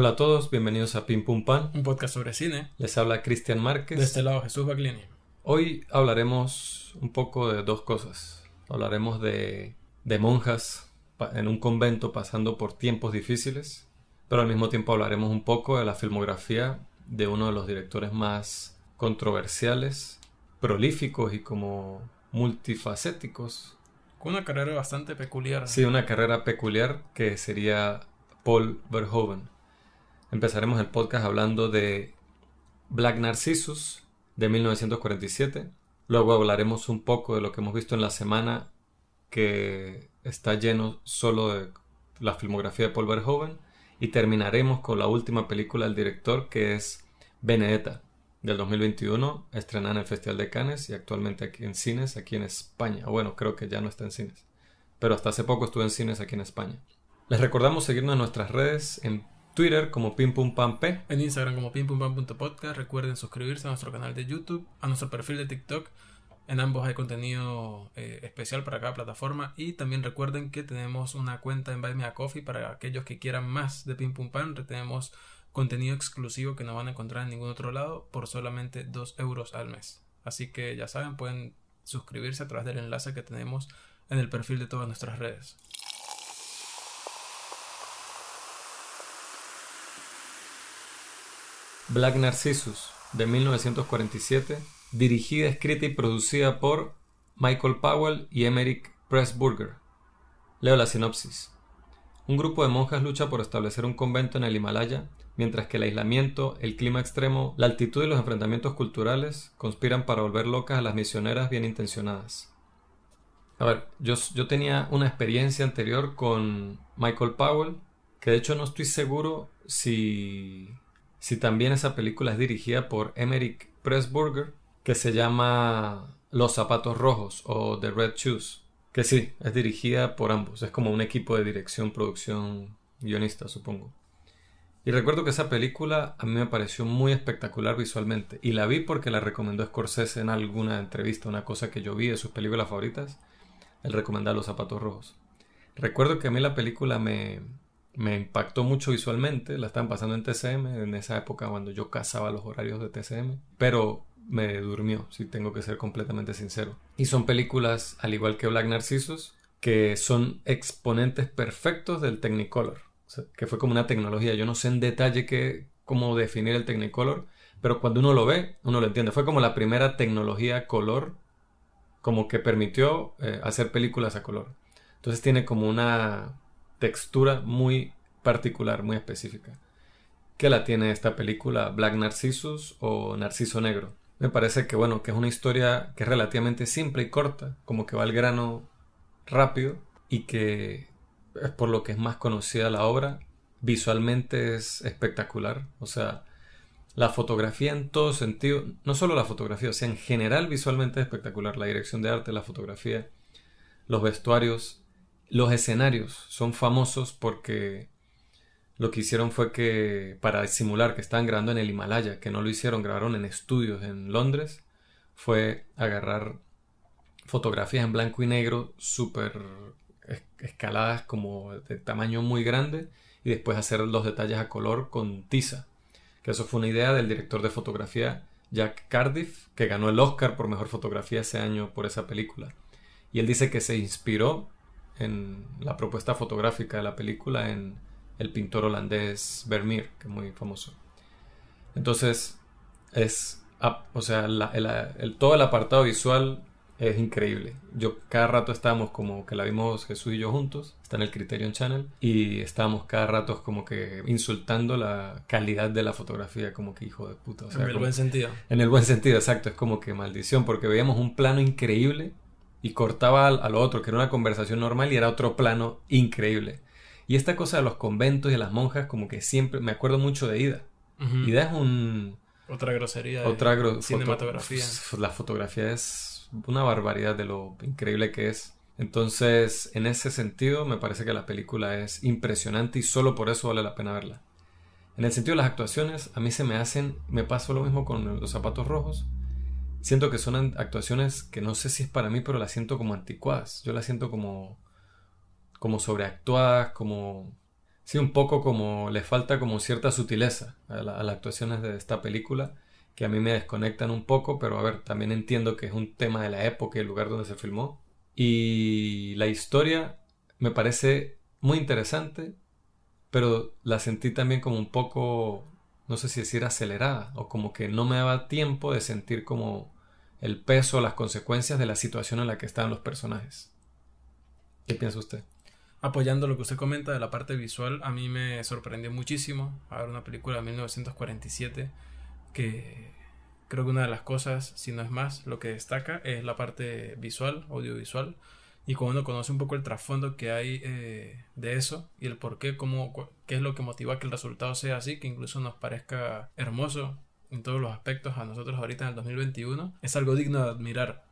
Hola a todos, bienvenidos a Pim Pum Pan. Un podcast sobre cine. Les habla Cristian Márquez. De este lado Jesús Bagliani. Hoy hablaremos un poco de dos cosas. Hablaremos de, de monjas en un convento pasando por tiempos difíciles, pero al mismo tiempo hablaremos un poco de la filmografía de uno de los directores más controversiales, prolíficos y como multifacéticos. Con una carrera bastante peculiar. Sí, una carrera peculiar que sería Paul Verhoeven. Empezaremos el podcast hablando de Black Narcissus de 1947. Luego hablaremos un poco de lo que hemos visto en la semana que está lleno solo de la filmografía de Paul Verhoeven. Y terminaremos con la última película del director que es Benedetta del 2021, estrenada en el Festival de Cannes y actualmente aquí en cines, aquí en España. Bueno, creo que ya no está en cines. Pero hasta hace poco estuvo en cines aquí en España. Les recordamos seguirnos en nuestras redes, en Twitter como P En Instagram como pimpumpam.podcast. Recuerden suscribirse a nuestro canal de YouTube, a nuestro perfil de TikTok. En ambos hay contenido eh, especial para cada plataforma. Y también recuerden que tenemos una cuenta en Buy Me a Coffee para aquellos que quieran más de Pim Pum Pam. Tenemos contenido exclusivo que no van a encontrar en ningún otro lado por solamente 2 euros al mes. Así que ya saben, pueden suscribirse a través del enlace que tenemos en el perfil de todas nuestras redes. Black Narcissus de 1947, dirigida, escrita y producida por Michael Powell y Emerick Pressburger. Leo la sinopsis. Un grupo de monjas lucha por establecer un convento en el Himalaya, mientras que el aislamiento, el clima extremo, la altitud y los enfrentamientos culturales conspiran para volver locas a las misioneras bien intencionadas. A ver, yo, yo tenía una experiencia anterior con Michael Powell, que de hecho no estoy seguro si si también esa película es dirigida por Emerick Pressburger, que se llama Los zapatos rojos o The Red Shoes, que sí, es dirigida por ambos, es como un equipo de dirección, producción, guionista, supongo. Y recuerdo que esa película a mí me pareció muy espectacular visualmente, y la vi porque la recomendó Scorsese en alguna entrevista, una cosa que yo vi de sus películas favoritas, el recomendar Los zapatos rojos. Recuerdo que a mí la película me, me impactó mucho visualmente, la estaban pasando en TCM, en esa época cuando yo cazaba los horarios de TCM, pero me durmió, si tengo que ser completamente sincero. Y son películas, al igual que Black Narcissus, que son exponentes perfectos del Technicolor, que fue como una tecnología, yo no sé en detalle qué, cómo definir el Technicolor, pero cuando uno lo ve, uno lo entiende. Fue como la primera tecnología color, como que permitió eh, hacer películas a color. Entonces tiene como una textura muy particular, muy específica. ¿Qué la tiene esta película Black Narcissus o Narciso Negro? Me parece que bueno, que es una historia que es relativamente simple y corta, como que va al grano rápido y que es por lo que es más conocida la obra. Visualmente es espectacular, o sea, la fotografía en todo sentido, no solo la fotografía, o sea, en general visualmente es espectacular. La dirección de arte, la fotografía, los vestuarios, los escenarios son famosos porque lo que hicieron fue que, para simular que estaban grabando en el Himalaya, que no lo hicieron, grabaron en estudios en Londres, fue agarrar fotografías en blanco y negro súper escaladas como de tamaño muy grande y después hacer los detalles a color con tiza. Que eso fue una idea del director de fotografía Jack Cardiff, que ganó el Oscar por mejor fotografía ese año por esa película. Y él dice que se inspiró en la propuesta fotográfica de la película en el pintor holandés Vermeer, que es muy famoso. Entonces, es, o sea, el, todo el apartado visual es increíble. Yo cada rato estábamos como que la vimos Jesús y yo juntos, está en el Criterion Channel, y estábamos cada rato como que insultando la calidad de la fotografía, como que hijo de puta. en el buen sentido. En el buen sentido, exacto, es como que maldición, porque veíamos un plano increíble y cortaba al, otro, que era una conversación normal y era otro plano increíble. Y esta cosa de los conventos y de las monjas, como que siempre me acuerdo mucho de Ida. Ida es un... Otra grosería otra de cinematografía. la fotografía es una barbaridad de lo increíble que es. Entonces, en ese sentido, me parece que la película es impresionante y solo por eso vale la pena verla. En el sentido de las actuaciones, a mí se me hacen, me pasó lo mismo con los zapatos rojos siento que son actuaciones que no sé si es para mí, pero las siento como anticuadas. Yo las siento como, como sobreactuadas, como... Sí, un poco como le falta como cierta sutileza a, las actuaciones de esta película que a mí me desconectan un poco, pero a ver, también entiendo que es un tema de la época y el lugar donde se filmó. Y la historia me parece muy interesante, pero la sentí también como un poco, no sé si decir acelerada, o como que no me daba tiempo de sentir como el peso, las consecuencias de la situación en la que estaban los personajes. ¿Qué piensa usted? Apoyando lo que usted comenta de la parte visual, a mí me sorprendió muchísimo a ver una película de 1947 que creo que una de las cosas, si no es más, lo que destaca es la parte visual, audiovisual. Y cuando uno conoce un poco el trasfondo que hay eh, de eso y el por qué, cómo, qué es lo que motiva que el resultado sea así, que incluso nos parezca hermoso en todos los aspectos a nosotros ahorita en el 2021, es algo digno de admirar.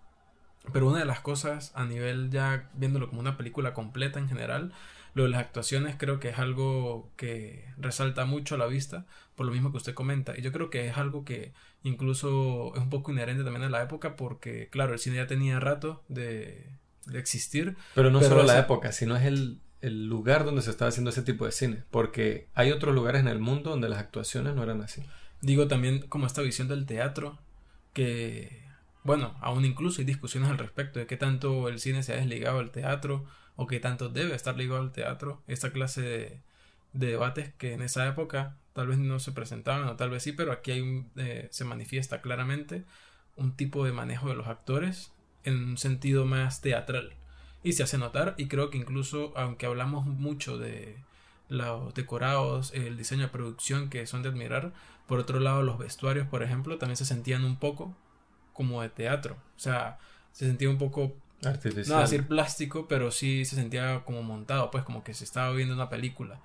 Pero una de las cosas a nivel ya viéndolo como una película completa en general, lo de las actuaciones creo que es algo que resalta mucho a la vista, por lo mismo que usted comenta. Y yo creo que es algo que incluso es un poco inherente también a la época, porque claro, el cine ya tenía rato de, existir. Pero no solo la época, sino es el, el lugar donde se estaba haciendo ese tipo de cine, porque hay otros lugares en el mundo donde las actuaciones no eran así. Digo también como esta visión del teatro, que, bueno, aún incluso hay discusiones al respecto de qué tanto el cine se ha desligado del teatro, o que tanto debe estar ligado al teatro, esta clase de, debates que en esa época tal vez no se presentaban o tal vez sí, pero aquí hay un, eh, se manifiesta claramente un tipo de manejo de los actores en un sentido más teatral y se hace notar y creo que incluso aunque hablamos mucho de los decorados, el diseño de producción que son de admirar, por otro lado los vestuarios, por ejemplo, también se sentían un poco como de teatro, o sea, se sentía un poco Artificial. No decir plástico, pero sí se sentía como montado, pues como que se estaba viendo una película.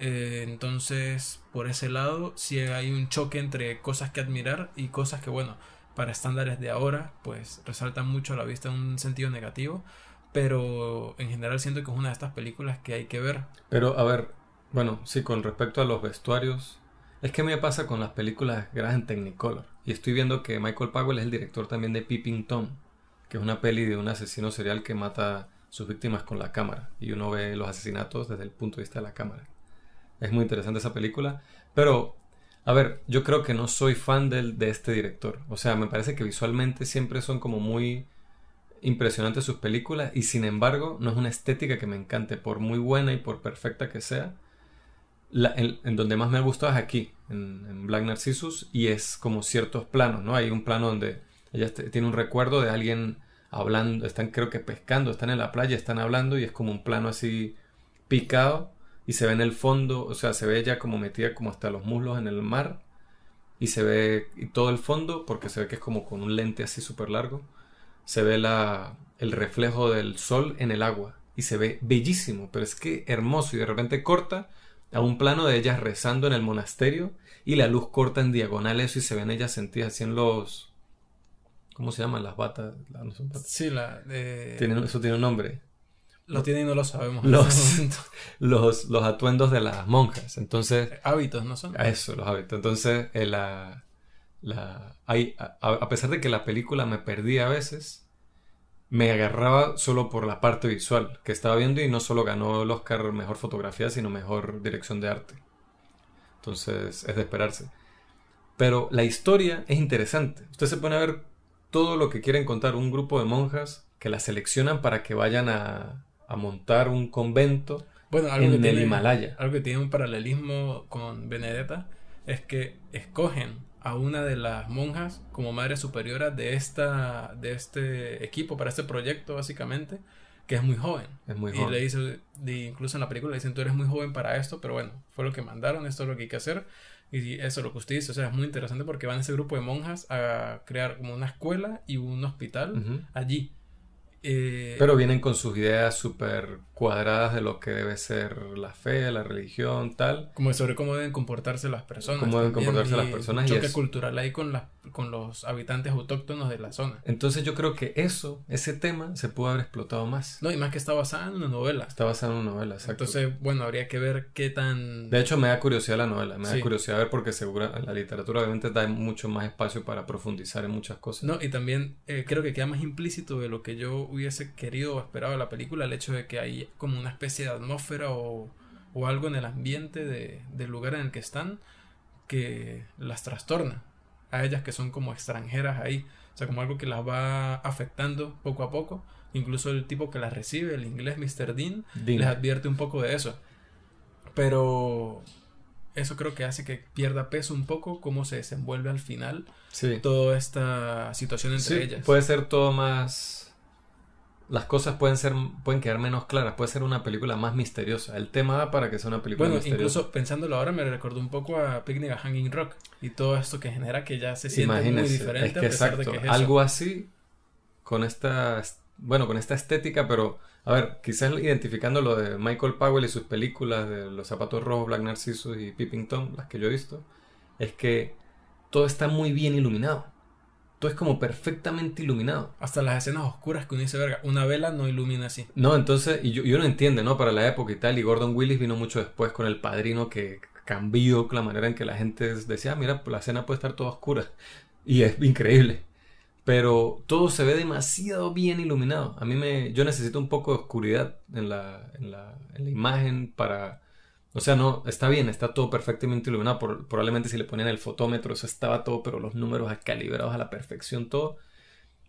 Eh, entonces, por ese lado, sí hay un choque entre cosas que admirar y cosas que, bueno, para estándares de ahora, pues resaltan mucho a la vista en un sentido negativo. Pero en general siento que es una de estas películas que hay que ver. Pero, a ver, bueno, sí, con respecto a los vestuarios, es que me pasa con las películas grabadas en Technicolor. Y estoy viendo que Michael Powell es el director también de Peeping Tom que es una peli de un asesino serial que mata a sus víctimas con la cámara y uno ve los asesinatos desde el punto de vista de la cámara. Es muy interesante esa película, pero a ver, yo creo que no soy fan del, de este director. O sea, me parece que visualmente siempre son como muy impresionantes sus películas y sin embargo no es una estética que me encante, por muy buena y por perfecta que sea. en, donde más me ha gustado es aquí, en, en, Black Narcissus, y es como ciertos planos, ¿no? Hay un plano donde ella tiene un recuerdo de alguien hablando, están creo que pescando, están en la playa, están hablando y es como un plano así picado y se ve en el fondo, o sea, se ve ella como metida como hasta los muslos en el mar y se ve y todo el fondo porque se ve que es como con un lente así súper largo, se ve la, el reflejo del sol en el agua y se ve bellísimo, pero es que hermoso y de repente corta a un plano de ellas rezando en el monasterio y la luz corta en diagonal eso y se ven ellas sentidas así en los ¿Cómo se llaman las batas? Sí, la de... eso tiene un nombre. Lo tiene y no lo sabemos. Los, los, atuendos de las monjas. Entonces... Hábitos, ¿no son? Eso, los hábitos. Entonces, eh, la, la, hay, a, pesar de que la película me perdía a veces, me agarraba solo por la parte visual que estaba viendo y no solo ganó el Oscar Mejor Fotografía, sino Mejor Dirección de Arte. Entonces, es de esperarse. Pero la historia es interesante. Usted se pone a ver todo lo que quieren contar un grupo de monjas que las seleccionan para que vayan a, montar un convento bueno, en el Himalaya. Algo que tiene un paralelismo con Benedetta es que escogen a una de las monjas como madre superiora de esta de este equipo para este proyecto básicamente que es muy joven es muy joven y le dice incluso en la película le dicen tú eres muy joven para esto pero bueno fue lo que mandaron esto es lo que hay que hacer y eso, lo que usted dice, o sea, es muy interesante porque van ese grupo de monjas a crear como una escuela y un hospital allí. Eh, Pero vienen con sus ideas súper cuadradas de lo que debe ser la fe, la religión, tal. Como sobre cómo deben comportarse las personas. Cómo deben comportarse las personas. Choque cultural ahí con, con los habitantes autóctonos de la zona. Entonces yo creo que eso, ese tema, se pudo haber explotado más. No, y más que está basada en una novela. Está basada en una novela, exacto. Entonces, bueno, habría que ver qué tan... De hecho, me da curiosidad la novela, me da curiosidad ver porque seguro la literatura obviamente da mucho más espacio para profundizar en muchas cosas. No, y también eh, creo que queda más implícito de lo que yo hubiese querido o esperado la película, el hecho de que hay como una especie de atmósfera o o algo en el ambiente de, del lugar en el que están que las trastorna a ellas que son como extranjeras ahí, o sea, como algo que las va afectando poco a poco. Incluso el tipo que las recibe, el inglés Mr. Dean, Dean. les advierte un poco de eso. Pero eso creo que hace que pierda peso un poco cómo se desenvuelve al final Sí. toda esta situación entre Sí, ellas. puede ser todo más. Las cosas pueden ser, pueden quedar menos claras, puede ser una película más misteriosa. El tema da para que sea una película Bueno, misteriosa. incluso pensándolo ahora me recordó un poco a Picnic a Hanging Rock y todo esto que genera que ya se siente muy diferente es que a pesar exacto, de que es eso. algo así con esta, bueno, con esta estética, pero a ver, quizás identificando lo de Michael Powell y sus películas de Los zapatos rojos, Black Narcissus y Peeping Tom, las que yo he visto, es que todo está muy bien iluminado. Todo es como perfectamente iluminado. Hasta las escenas oscuras que uno dice, verga, una vela no ilumina así. No, entonces, y yo, y uno entiende, ¿no? Para la época y tal, y Gordon Willis vino mucho después con El Padrino que cambió la manera en que la gente decía, ah, mira, la escena puede estar toda oscura. Y es increíble. Pero todo se ve demasiado bien iluminado. A mí me, yo necesito un poco de oscuridad en la, en la, en la imagen para... O sea, no, está bien, está todo perfectamente iluminado. Probablemente si le ponían el fotómetro, eso estaba todo, pero los números calibrados a la perfección, todo.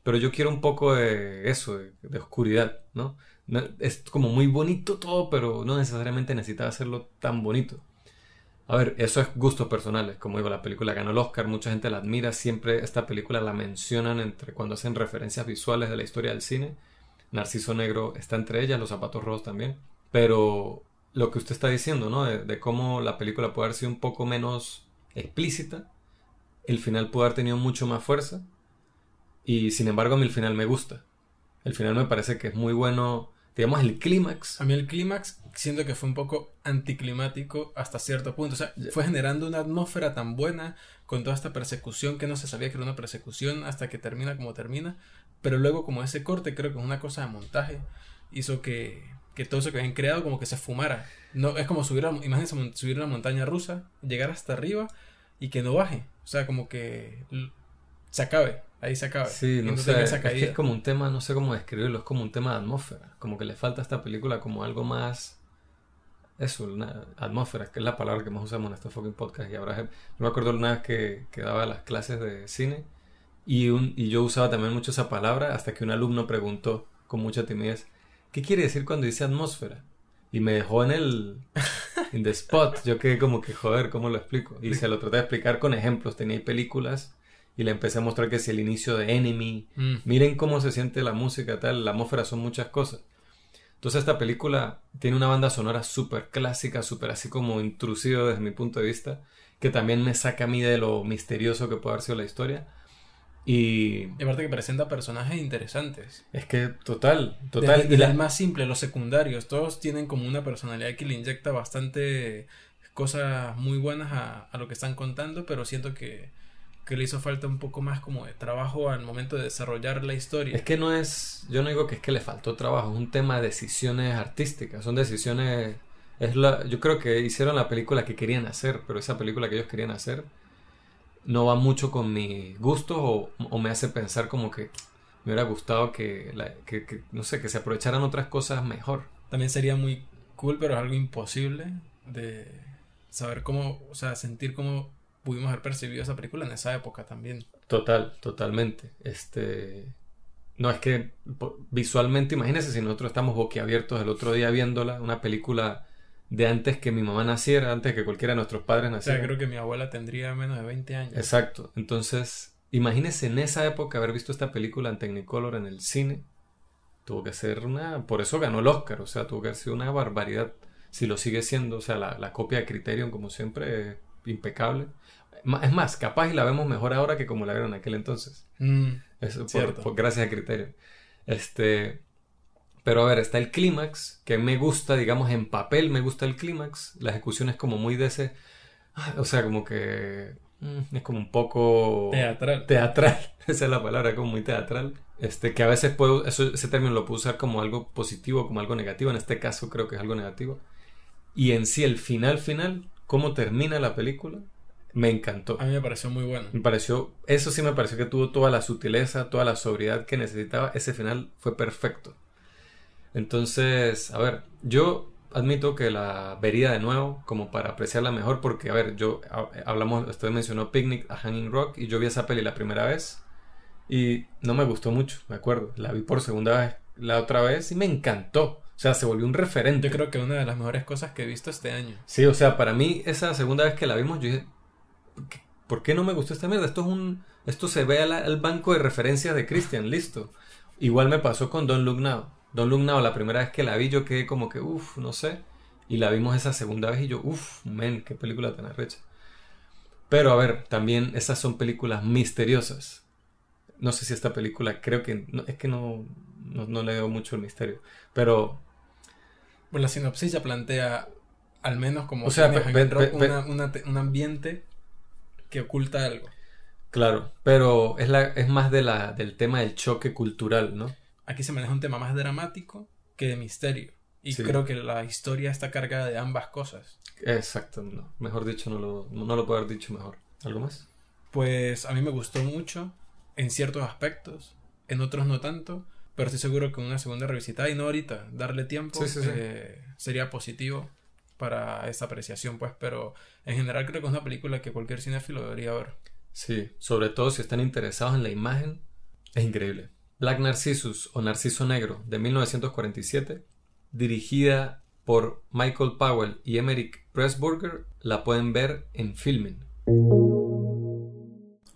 Pero yo quiero un poco de eso, de, de oscuridad, ¿no? No- Es como muy bonito todo, pero no necesariamente necesitaba hacerlo tan bonito. A ver, eso es gustos personales. Como digo, la película ganó el Oscar, mucha gente la admira. Siempre esta película la mencionan entre cuando hacen referencias visuales de la historia del cine. Narciso Negro está entre ellas, Los Zapatos Rojos también. Pero lo que usted está diciendo, ¿no? De, de cómo la película puede haber sido un poco menos explícita. El final pudo haber tenido mucho más fuerza. Y sin embargo, a mí el final me gusta. El final me parece que es muy bueno. Digamos, el clímax. A mí el clímax siento que fue un poco anticlimático hasta cierto punto. O sea, fue generando una atmósfera tan buena con toda esta persecución que no se sabía que era una persecución hasta que termina como termina. Pero luego como ese corte, creo que es una cosa de montaje, hizo que, que todo eso que habían creado como que se fumara. No, es como subir, imagínense subir una montaña rusa, llegar hasta arriba y que no baje. O sea, como que se acabe, ahí se acabe. Sí, no sé, es que es como un tema, no sé cómo describirlo, es como un tema de atmósfera, como que le falta a esta película como algo más, eso, una atmósfera, que es la palabra que más usamos en este fucking podcast, y ahora, yo me acuerdo una vez que, que daba las clases de cine, y, un, y yo usaba también mucho esa palabra, hasta que un alumno preguntó con mucha timidez, ¿qué quiere decir cuando dice atmósfera? Y me dejó en el, in the spot, yo quedé como que, joder, ¿cómo lo explico? Y se lo traté de explicar con ejemplos, tenía películas, y le empecé a mostrar que si el inicio de Enemy, Mm. miren cómo se siente la música, tal, la atmósfera son muchas cosas. Entonces esta película tiene una banda sonora súper clásica, súper así como intrusiva desde mi punto de vista, que también me saca a mí de lo misterioso que puede haber sido la historia. Y Y aparte que presenta personajes interesantes. es que total, total. Desde, y desde la- el más simple, los secundarios, todos tienen como una personalidad que le inyecta bastante cosas muy buenas a, a lo que están contando, pero siento que, que le hizo falta un poco más como de trabajo al momento de desarrollar la historia. Es que no es, yo no digo que es que le faltó trabajo, es un tema de decisiones artísticas, son decisiones, es la, yo creo que hicieron la película que querían hacer, pero esa película que ellos querían hacer no va mucho con mis gustos o, o me hace pensar como que me hubiera gustado que, la- que, que, no sé, que se aprovecharan otras cosas mejor. También sería muy cool, pero es algo imposible de saber cómo, o sea, sentir cómo pudimos haber percibido esa película en esa época también. Total, totalmente. Este, no es que visualmente, imagínense si nosotros estamos boquiabiertos el otro día viéndola, una película de antes que mi mamá naciera, antes que cualquiera de nuestros padres O sea, naciera. creo que mi abuela tendría menos de 20 años. Exacto. Entonces, imagínense en esa época haber visto esta película en Technicolor en el cine. Tuvo que ser una... Por eso ganó el Oscar. O sea, tuvo que haber sido una barbaridad. Si lo sigue siendo. O sea, la, la copia de Criterion, como siempre, es impecable. Es más, capaz y la vemos mejor ahora que como la vieron en aquel entonces. Mm, Eso por- gracias a Criterion. Este... Pero a ver, está el clímax, que me gusta, digamos, en papel me gusta el clímax. La ejecución es como muy de ese... ah, O sea, como que... mm, Es como un poco... teatral. Teatral, esa es la palabra, como muy teatral. Este, que a veces puedo, eso, ese término lo puedo usar como algo positivo, como algo negativo. En este caso creo que es algo negativo. Y en sí, el final, final, cómo termina la película, me encantó. A mí me pareció muy bueno. Me pareció, eso sí me pareció que tuvo toda la sutileza, toda la sobriedad que necesitaba. Ese final fue perfecto. Entonces, a ver, yo admito que la vería de nuevo como para apreciarla mejor porque, a ver, yo hablamos, usted mencionó Picnic a Hanging Rock y yo vi esa peli la primera vez y no me gustó mucho, me acuerdo. La vi por segunda vez, la otra vez y me encantó. O sea, se volvió un referente. Yo creo que una de las mejores cosas que he visto este año. Sí, o sea, para mí esa segunda vez que la vimos yo dije, ¿por qué no me gustó esta mierda? Esto es un esto se ve al, banco de referencias de Christian, listo. Igual me pasó con Don Look Now. Don Now, la primera vez que la vi, yo quedé como que, uff, no sé. Y la vimos esa segunda vez y yo, uff, men, qué película tan arrecha. Pero a ver, también esas son películas misteriosas. No sé si esta película, creo que, es que no, no, le veo mucho el misterio. Pero... Pues la sinopsis ya plantea, al menos como o sea, un ambiente que oculta algo. Claro, pero es, la, es más de la, del tema del choque cultural, ¿no? Aquí se maneja un tema más dramático que de misterio. Y creo que la historia está cargada de ambas cosas. Exacto, no. mejor dicho, no lo, no lo puedo haber dicho mejor. ¿Algo más? Pues a mí me gustó mucho en ciertos aspectos, en otros no tanto, pero estoy seguro que una segunda revisitada y no ahorita, darle tiempo eh, sería positivo para esa apreciación, pues, pero en general creo que es una película que cualquier cinéfilo debería ver. Sí, sobre todo si están interesados en la imagen, es increíble. Black Narcissus o Narciso Negro de 1947, dirigida por Michael Powell y Emerick Pressburger, la pueden ver en Filming.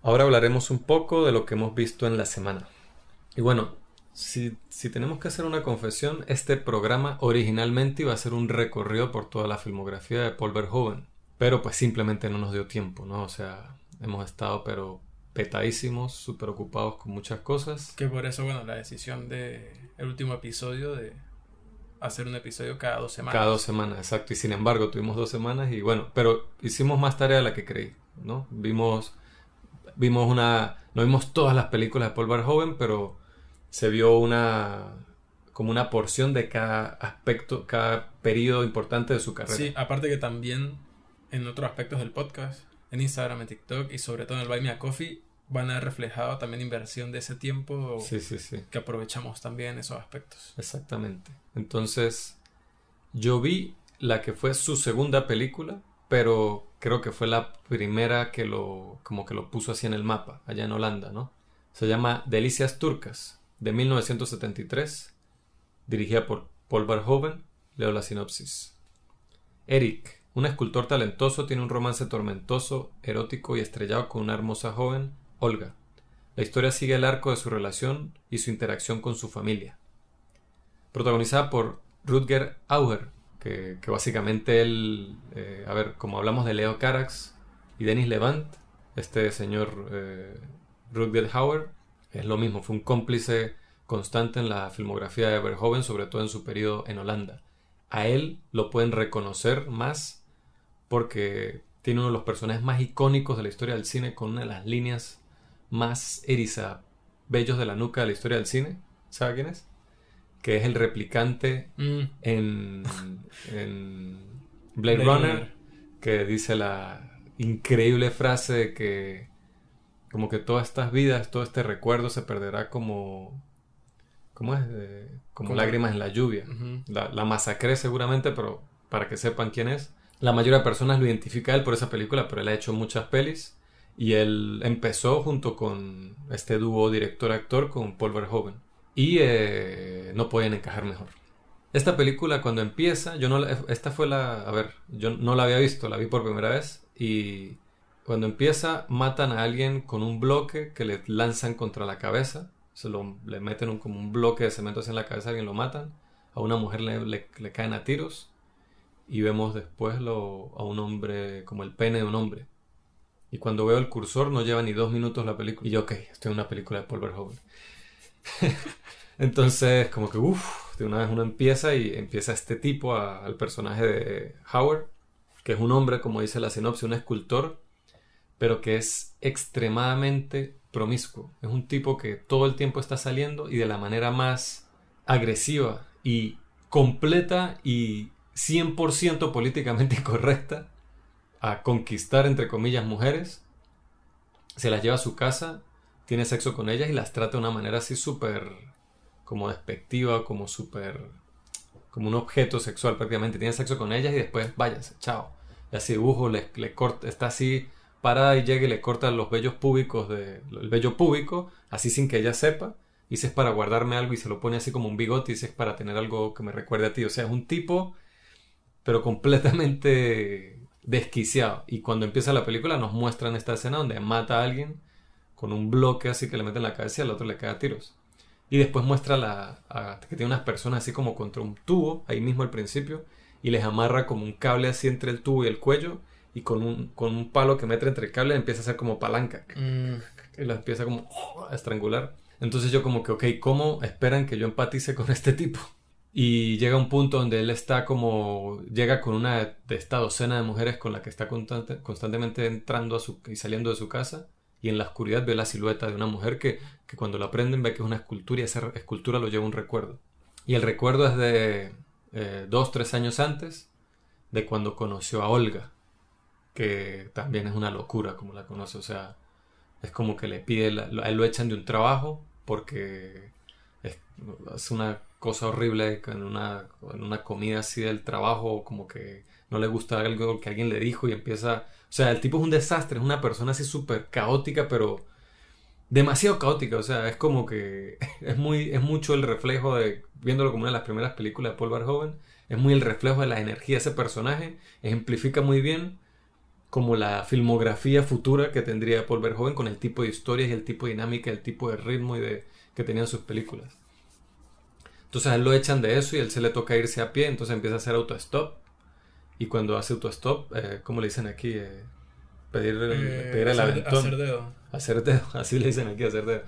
Ahora hablaremos un poco de lo que hemos visto en la semana. Y bueno, si, si, tenemos que hacer una confesión, este programa originalmente iba a ser un recorrido por toda la filmografía de Paul Verhoeven, pero pues simplemente no nos dio tiempo, ¿no? O sea, Hemos estado pero petadísimos, súper ocupados con muchas cosas. Que por eso, bueno, la decisión de el último episodio de hacer un episodio cada dos semanas. Cada dos semanas, exacto. Y sin embargo, tuvimos dos semanas y bueno, pero hicimos más tarea de la que creí, ¿no? Vimos, vimos una, no vimos todas las películas de Paul Verhoeven, pero se vio una, como una porción de cada aspecto, cada periodo importante de su carrera. Sí, aparte que también en otros aspectos del podcast en Instagram, en TikTok y sobre todo en el Buy Me a Coffee van a reflejado también inversión de ese tiempo sí, sí, sí. que aprovechamos también esos aspectos. Exactamente. Entonces, yo vi la que fue su segunda película, pero creo que fue la primera que lo como que lo puso así en el mapa, allá en Holanda, ¿no? Se llama Delicias Turcas, de 1973, dirigida por Paul Verhoeven. Leo la sinopsis. Eric, un escultor talentoso tiene un romance tormentoso, erótico y estrellado con una hermosa joven, Olga. La historia sigue el arco de su relación y su interacción con su familia. Protagonizada por Rutger Auer, que, básicamente él, eh, a ver, como hablamos de Leo Carax y Denis Levant, este señor eh, Rutger Hauer es lo mismo, fue un cómplice constante en la filmografía de Verhoeven, sobre todo en su periodo en Holanda. A él lo pueden reconocer más porque tiene uno de los personajes más icónicos de la historia del cine, con una de las líneas más eriza bellos de la nuca de la historia del cine. ¿Sabe quién es? Que es el replicante mm. en, Blade, Runner, que dice la increíble frase de que como que todas estas vidas, todo este recuerdo se perderá como... ¿Cómo es? como, lágrimas en la lluvia. la, la masacré seguramente, pero para que sepan quién es. La mayoría de personas lo identifica a él por esa película, pero él ha hecho muchas pelis. Y él empezó junto con este dúo director-actor con Paul Verhoeven. Y eh, no podían encajar mejor. Esta película cuando empieza, yo no esta fue la, a ver, yo no la había visto, la vi por primera vez y cuando empieza matan a alguien con un bloque que le lanzan contra la cabeza, se lo, le meten como un bloque de cemento en la cabeza, alguien lo matan, a una mujer le, le caen a tiros y vemos después lo, a un hombre como el pene de un hombre. Y cuando veo el cursor no lleva ni dos minutos la película. Y yo, ok, estoy en una película de Paul Verhoeven. Entonces, como que, uff, de una vez uno empieza y empieza este tipo al personaje de Howard, que es un hombre, como dice la sinopsis, un escultor, pero que es extremadamente promiscuo. Es un tipo que todo el tiempo está saliendo y de la manera más agresiva y completa y 100% políticamente correcta a conquistar, entre comillas, mujeres, se las lleva a su casa, tiene sexo con ellas y las trata de una manera así súper como despectiva, como súper como un objeto sexual prácticamente. Tiene sexo con ellas y después váyase, chao. Y así dibujo, le, le corta, está así parada y llega y le corta los vellos públicos de, el vello púbico, así sin que ella sepa. Y es para guardarme algo y se lo pone así como un bigote y es para tener algo que me recuerde a ti. O sea, es un tipo, pero completamente desquiciado. Y cuando empieza la película nos muestran esta escena donde mata a alguien con un bloque así que le mete en la cabeza y al otro le cae a tiros. Y después muestra la, que tiene unas personas así como contra un tubo, ahí mismo al principio, y les amarra como un cable así entre el tubo y el cuello, y con un, con un palo que mete entre el cable empieza a hacer como palanca. Mm. Y la empieza como a estrangular. Entonces yo como que, ok, ¿cómo esperan que yo empatice con este tipo? Y llega un punto donde él está como, llega con una de esta docena de mujeres con la que está constantemente entrando a su, y saliendo de su casa y en la oscuridad ve la silueta de una mujer que, cuando la prenden ve que es una escultura y esa escultura lo lleva un recuerdo. Y el recuerdo es de eh, dos, tres años antes de cuando conoció a Olga, que también es una locura como la conoce, o sea, es como que le pide, a él lo echan de un trabajo porque es, una cosa horrible en una, en una comida así del trabajo, como que no le gusta algo que alguien le dijo y empieza o sea, el tipo es un desastre, es una persona así súper caótica, pero demasiado caótica. O sea, es como que es, muy, es mucho el reflejo de, viéndolo como una de las primeras películas de Paul Verhoeven, es muy el reflejo de la energía de ese personaje, ejemplifica muy bien como la filmografía futura que tendría Paul Verhoeven con el tipo de historias y el tipo de dinámica, el tipo de ritmo y de, que tenían sus películas. Entonces a él lo echan de eso y él se le toca irse a pie, entonces empieza a hacer autostop y cuando hace autostop, eh, ¿cómo le dicen aquí? Eh, pedir, eh, pedir, el hacer, Hacer dedo. Hacer dedo, así le dicen aquí, hacer dedo.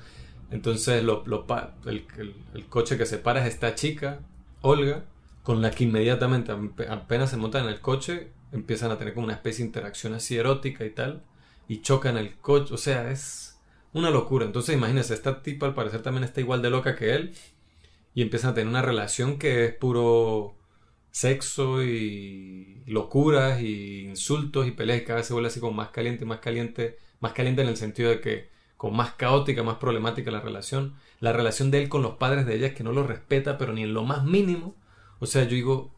Entonces lo, lo el, el, coche que se para es esta chica, Olga, con la que inmediatamente, apenas se montan en el coche, empiezan a tener como una especie de interacción así erótica y tal, y chocan el coche, o sea, es una locura. Entonces imagínense, esta tipa al parecer también está igual de loca que él, y empiezan a tener una relación que es puro sexo y locuras y insultos y peleas y cada vez se vuelve así como más caliente, más caliente, más caliente en el sentido de que como más caótica, más problemática la relación. La relación de él con los padres de ella es que no lo respeta, pero ni en lo más mínimo. O sea, yo digo, o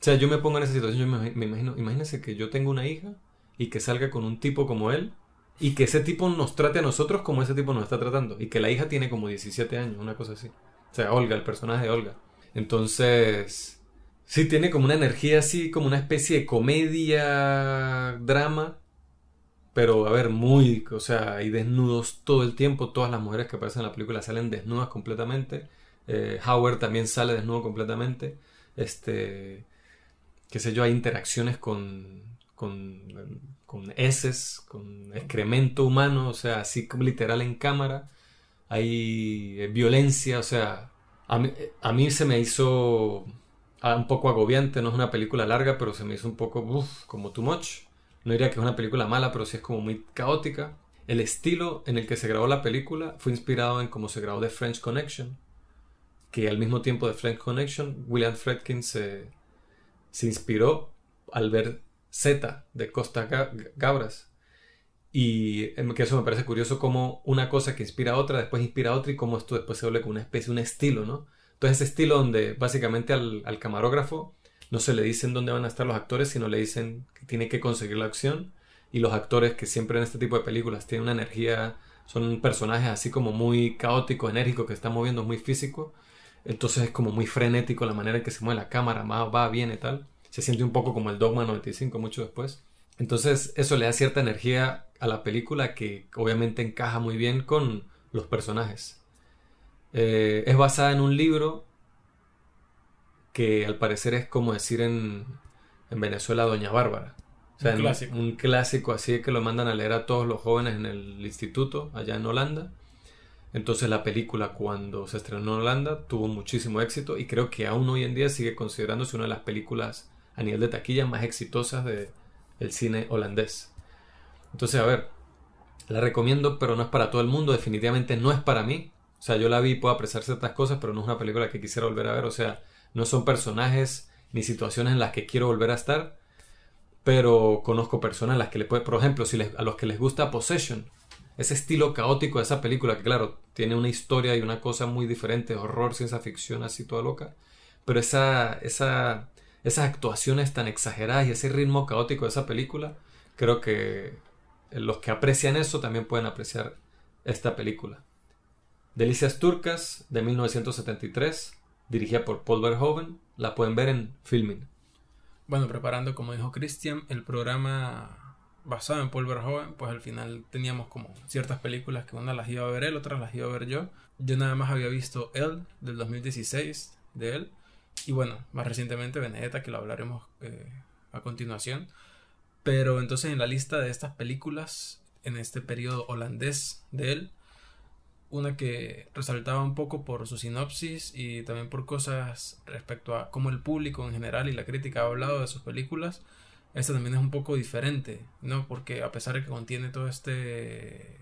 sea, yo me pongo en esa situación, yo me, me imagino, imagínense que yo tengo una hija y que salga con un tipo como él y que ese tipo nos trate a nosotros como ese tipo nos está tratando y que la hija tiene como 17 años, una cosa así. O sea, Olga, el personaje de Olga. Entonces, Sí, tiene como una energía así, como una especie de comedia, drama. Pero, a ver, muy, o sea, hay desnudos todo el tiempo. Todas las mujeres que aparecen en la película salen desnudas completamente. Eh, Howard también sale desnudo completamente. Este, qué sé yo, hay interacciones con, con, con heces, con excremento humano, o sea, así literal en cámara. Hay eh, violencia, o sea, a mí, se me hizo Ah, un poco agobiante, no es una película larga, pero se me hizo un poco como too much. No diría que es una película mala, pero sí es como muy caótica. El estilo en el que se grabó la película fue inspirado en cómo se grabó The French Connection, que al mismo tiempo de French Connection, William Fredkin se, se inspiró al ver Z de Costa Gabras. Y em, que eso me parece curioso como una cosa que inspira a otra, después inspira a otra y cómo esto después se vuelve como una especie, un estilo, ¿no? Entonces ese estilo donde básicamente al, camarógrafo no se le dicen dónde van a estar los actores, sino le dicen que tiene que conseguir la acción. Y los actores que siempre en este tipo de películas tienen una energía, son personajes así como muy caóticos, enérgicos, que están moviendo muy físico. Entonces es como muy frenético la manera en que se mueve la cámara, va, va, viene tal. Se siente un poco como el Dogma 95 mucho después. Entonces eso le da cierta energía a la película que obviamente encaja muy bien con los personajes. Eh, es basada en un libro que al parecer es como decir en, en Venezuela Doña Bárbara. un, clásico. un clásico así que lo mandan a leer a todos los jóvenes en el instituto allá en Holanda. Entonces la película cuando se estrenó en Holanda tuvo muchísimo éxito y creo que aún hoy en día sigue considerándose una de las películas a nivel de taquilla más exitosas de, del cine holandés. Entonces, a ver, la recomiendo, pero no es para todo el mundo, definitivamente no es para mí. O sea, yo la vi puedo apreciar ciertas cosas, pero no es una película que quisiera volver a ver. O sea, no son personajes ni situaciones en las que quiero volver a estar. Pero conozco personas a las que le puede, por ejemplo, si a los que les gusta Possession, ese estilo caótico de esa película, que claro, tiene una historia y una cosa muy diferente, horror, ciencia ficción, así toda loca. pero esa, esa, esas actuaciones tan exageradas y ese ritmo caótico de esa película, creo que los que aprecian eso también pueden apreciar esta película. Delicias Turcas de 1973, dirigida por Paul Verhoeven, la pueden ver en Filming. Bueno, preparando, como dijo Christian, el programa basado en Paul Verhoeven, pues al final teníamos como ciertas películas que una las iba a ver él, otras las iba a ver yo. Yo nada más había visto él del 2016 de él. Y bueno, más recientemente Benedetta, que lo hablaremos eh, a continuación. Pero entonces en la lista de estas películas, en este periodo holandés de él, una que resaltaba un poco por su sinopsis y también por cosas respecto a cómo el público en general y la crítica ha hablado de sus películas. Esta también es un poco diferente, ¿no? Porque a pesar de que contiene todo este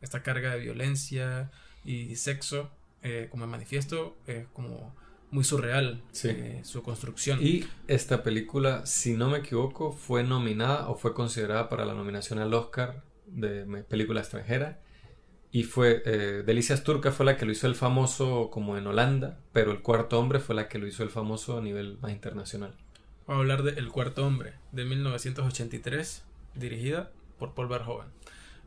esta carga de violencia y sexo eh, como manifiesto, es como muy surreal eh, su construcción. Y esta película, si no me equivoco, fue nominada o fue considerada para la nominación al Oscar de película extranjera y fue, eh, Delicias Turca fue la que lo hizo el famoso como en Holanda, pero El Cuarto Hombre fue la que lo hizo el famoso a nivel más internacional. Vamos a hablar de El Cuarto Hombre, de 1983, dirigida por Paul Verhoeven.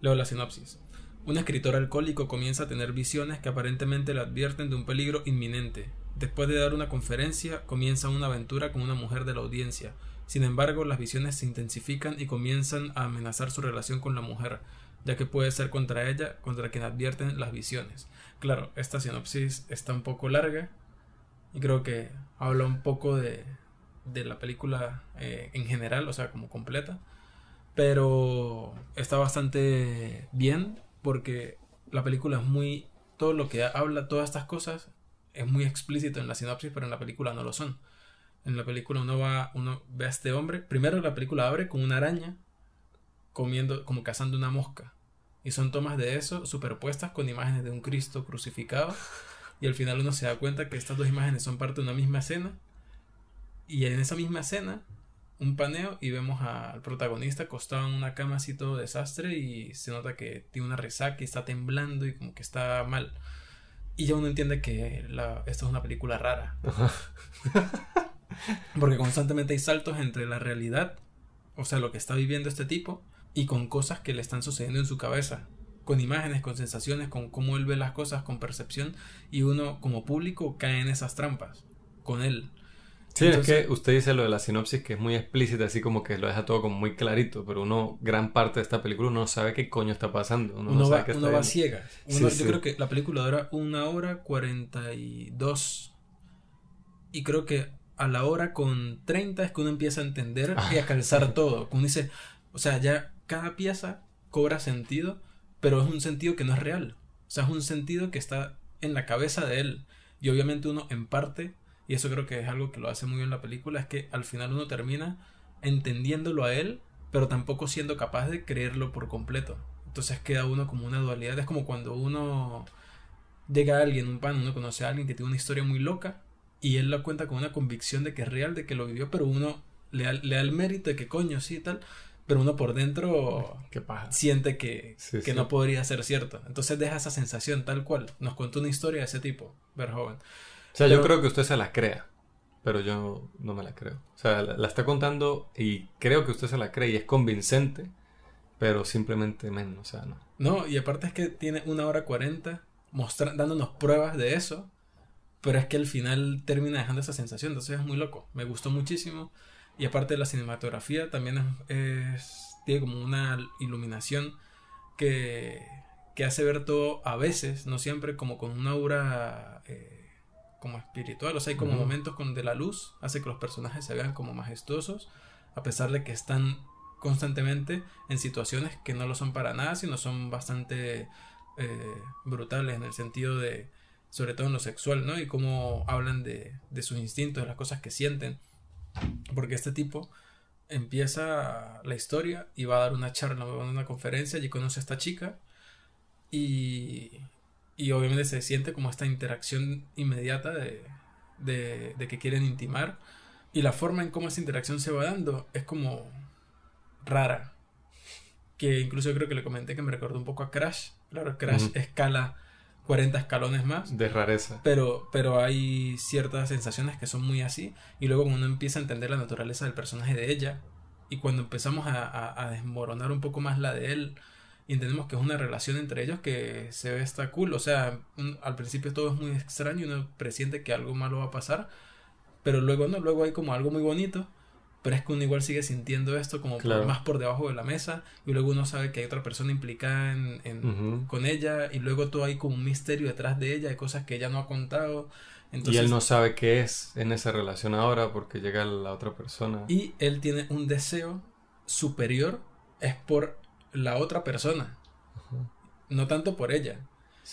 Leo la sinopsis. Un escritor alcohólico comienza a tener visiones que aparentemente le advierten de un peligro inminente. Después de dar una conferencia, comienza una aventura con una mujer de la audiencia. Sin embargo, las visiones se intensifican y comienzan a amenazar su relación con la mujer ya que puede ser contra ella contra quien advierten las visiones. Claro, esta sinopsis está un poco larga y creo que habla un poco de, de la película eh, en general, o sea, como completa, pero está bastante bien porque la película es muy... Todo lo que habla, todas estas cosas, es muy explícito en la sinopsis, pero en la película no lo son. En la película uno va, uno ve a este hombre. Primero la película abre con una araña comiendo, como cazando una mosca. Y son tomas de eso superpuestas con imágenes de un Cristo crucificado. Y al final uno se da cuenta que estas dos imágenes son parte de una misma escena. Y en esa misma escena, un paneo y vemos al protagonista acostado en una cama así todo desastre y se nota que tiene una resaca y está temblando y como que está mal. Y ya uno entiende que la, esto es una película rara. Porque constantemente hay saltos entre la realidad, o sea, lo que está viviendo este tipo, y con cosas que le están sucediendo en su cabeza, con imágenes, con sensaciones, con cómo él ve las cosas, con percepción, y uno como público cae en esas trampas con él. Sí, es que usted dice lo de la sinopsis que es muy explícita, así como que lo deja todo como muy clarito, pero uno, gran parte de esta película, uno no sabe qué coño está pasando. Uno, no va, uno va ciega. yo creo que la película dura una hora cuarenta y dos. Y creo que a la hora con treinta es que uno empieza a entender y a calzar todo. Uno dice, o sea, ya cada pieza cobra sentido, pero es un sentido que no es real. O sea, es un sentido que está en la cabeza de él. Y obviamente uno en parte, y eso creo que es algo que lo hace muy bien la película, es que al final uno termina entendiéndolo a él, pero tampoco siendo capaz de creerlo por completo. Entonces queda uno como una dualidad. Es como cuando uno llega a alguien, un pan, uno conoce a alguien que tiene una historia muy loca y él la cuenta con una convicción de que es real, de que lo vivió, pero uno le da, le da el mérito de que coño, sí y tal pero uno por dentro siente que, que no podría ser cierto. Entonces deja esa sensación tal cual. Nos cuenta una historia de ese tipo, Verhoeven. O sea, yo creo que usted se la crea, pero yo no me la creo. O sea, la, está contando y creo que usted se la cree y es convincente, pero simplemente menos, o sea, no. No, y aparte es que tiene una hora cuarenta dándonos pruebas de eso, pero es que al final termina dejando esa sensación, entonces es muy loco. Me gustó muchísimo. Y aparte de la cinematografía, también es, tiene como una iluminación que, que, hace ver todo a veces, no siempre, como con una aura eh, como espiritual. O sea, hay como momentos donde la luz hace que los personajes se vean como majestuosos, a pesar de que están constantemente en situaciones que no lo son para nada, sino son bastante eh, brutales en el sentido de, sobre todo en lo sexual, ¿no? Y cómo hablan de, de sus instintos, de las cosas que sienten. Porque este tipo empieza la historia y va a dar una charla, va a dar una conferencia, y conoce a esta chica y, y obviamente se siente como esta interacción inmediata de, de, de, que quieren intimar y la forma en cómo esa interacción se va dando es como rara que incluso creo que le comenté que me recordó un poco a Crash claro Crash escala 40 escalones más. De rareza. Pero, pero hay ciertas sensaciones que son muy así. Y luego uno empieza a entender la naturaleza del personaje de ella. Y cuando empezamos a, desmoronar un poco más la de él, y entendemos que es una relación entre ellos que se ve está cool. O sea, al principio todo es muy extraño y uno presiente que algo malo va a pasar. Pero luego no, luego hay como algo muy bonito pero es que uno igual sigue sintiendo esto como más por debajo de la mesa y luego uno sabe que hay otra persona implicada en, con ella y luego todo hay como un misterio detrás de ella, hay cosas que ella no ha contado. y él no sabe qué es en esa relación ahora porque llega la otra persona. Y él tiene un deseo superior, es por la otra persona, no tanto por ella.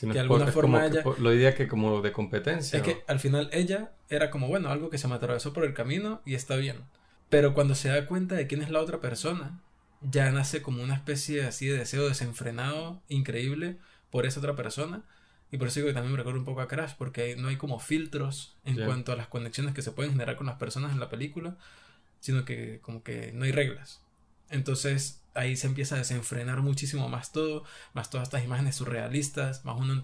que de alguna forma ella... lo diría que como de competencia. Es que al final ella era como, bueno, algo que se me atravesó por el camino y está bien pero cuando se da cuenta de quién es la otra persona, ya nace como una especie así de deseo desenfrenado, increíble, por esa otra persona. Y por eso digo que también me recuerdo un poco a Crash, porque no hay como filtros en cuanto a las conexiones que se pueden generar con las personas en la película, sino que como que no hay reglas. Entonces ahí se empieza a desenfrenar muchísimo más todo, más todas estas imágenes surrealistas, más uno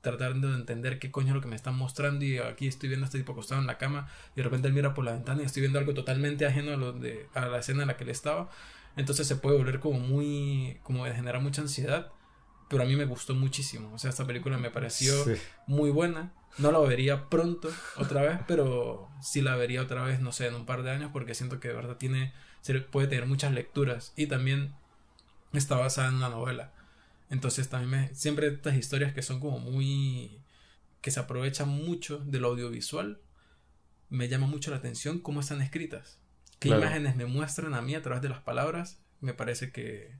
tratando de entender qué coño es lo que me están mostrando y aquí estoy viendo a este tipo acostado en la cama y de repente él mira por la ventana y estoy viendo algo totalmente ajeno a, lo de, a la escena en la que él estaba. Entonces se puede volver como muy, como de generar mucha ansiedad, pero a mí me gustó muchísimo. O sea, esta película me pareció muy buena. No la vería pronto otra vez, pero sí la vería otra vez, no sé, en un par de años porque siento que de verdad tiene, puede tener muchas lecturas y también está basada en una novela. Entonces también me, siempre estas historias que son como muy... que se aprovechan mucho del audiovisual, me llama mucho la atención cómo están escritas. Qué imágenes me muestran a mí a través de las palabras. Me parece que,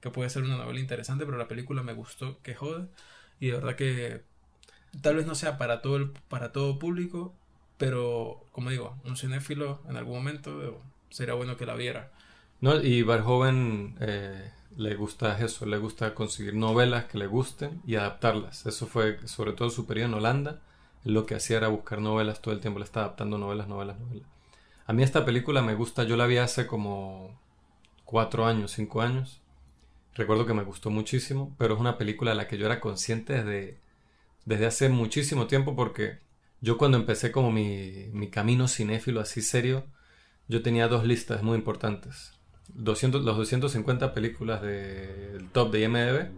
que puede ser una novela interesante, pero la película me gustó que jode. Y de verdad que tal vez no sea para todo, el, para todo público, pero como digo, un cinéfilo en algún momento sería bueno que la viera. No, y Verhoeven eh, le gusta eso, le gusta conseguir novelas que le gusten y adaptarlas. Eso fue sobre todo su periodo en Holanda. Lo que hacía era buscar novelas todo el tiempo, le está adaptando novelas, novelas, novelas. A mí esta película me gusta, yo la vi hace como cuatro años, cinco años. Recuerdo que me gustó muchísimo, pero es una película de la que yo era consciente desde, desde hace muchísimo tiempo porque yo cuando empecé como mi, mi camino cinéfilo así serio, yo tenía dos listas muy importantes. 200, los 250 películas del top de IMDb,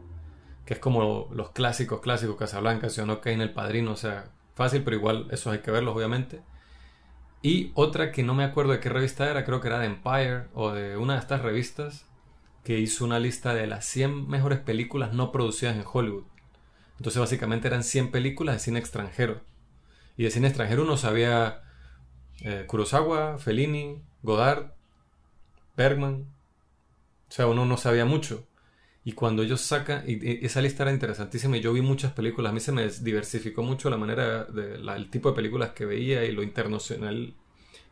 que es como los clásicos, clásicos, Casablanca, Ciudadano en El Padrino, o sea, fácil, pero igual esos hay que verlos, obviamente. Y otra que no me acuerdo de qué revista era, creo que era de Empire o de una de estas revistas, que hizo una lista de las 100 mejores películas no producidas en Hollywood. Entonces básicamente eran 100 películas de cine extranjero. Y de cine extranjero uno sabía eh, Kurosawa, Fellini, Godard, Bergman. O sea, uno no sabía mucho. Y cuando ellos sacan, y esa lista era interesantísima y yo vi muchas películas, a mí se me diversificó mucho la manera, de, el tipo de películas que veía y lo internacional,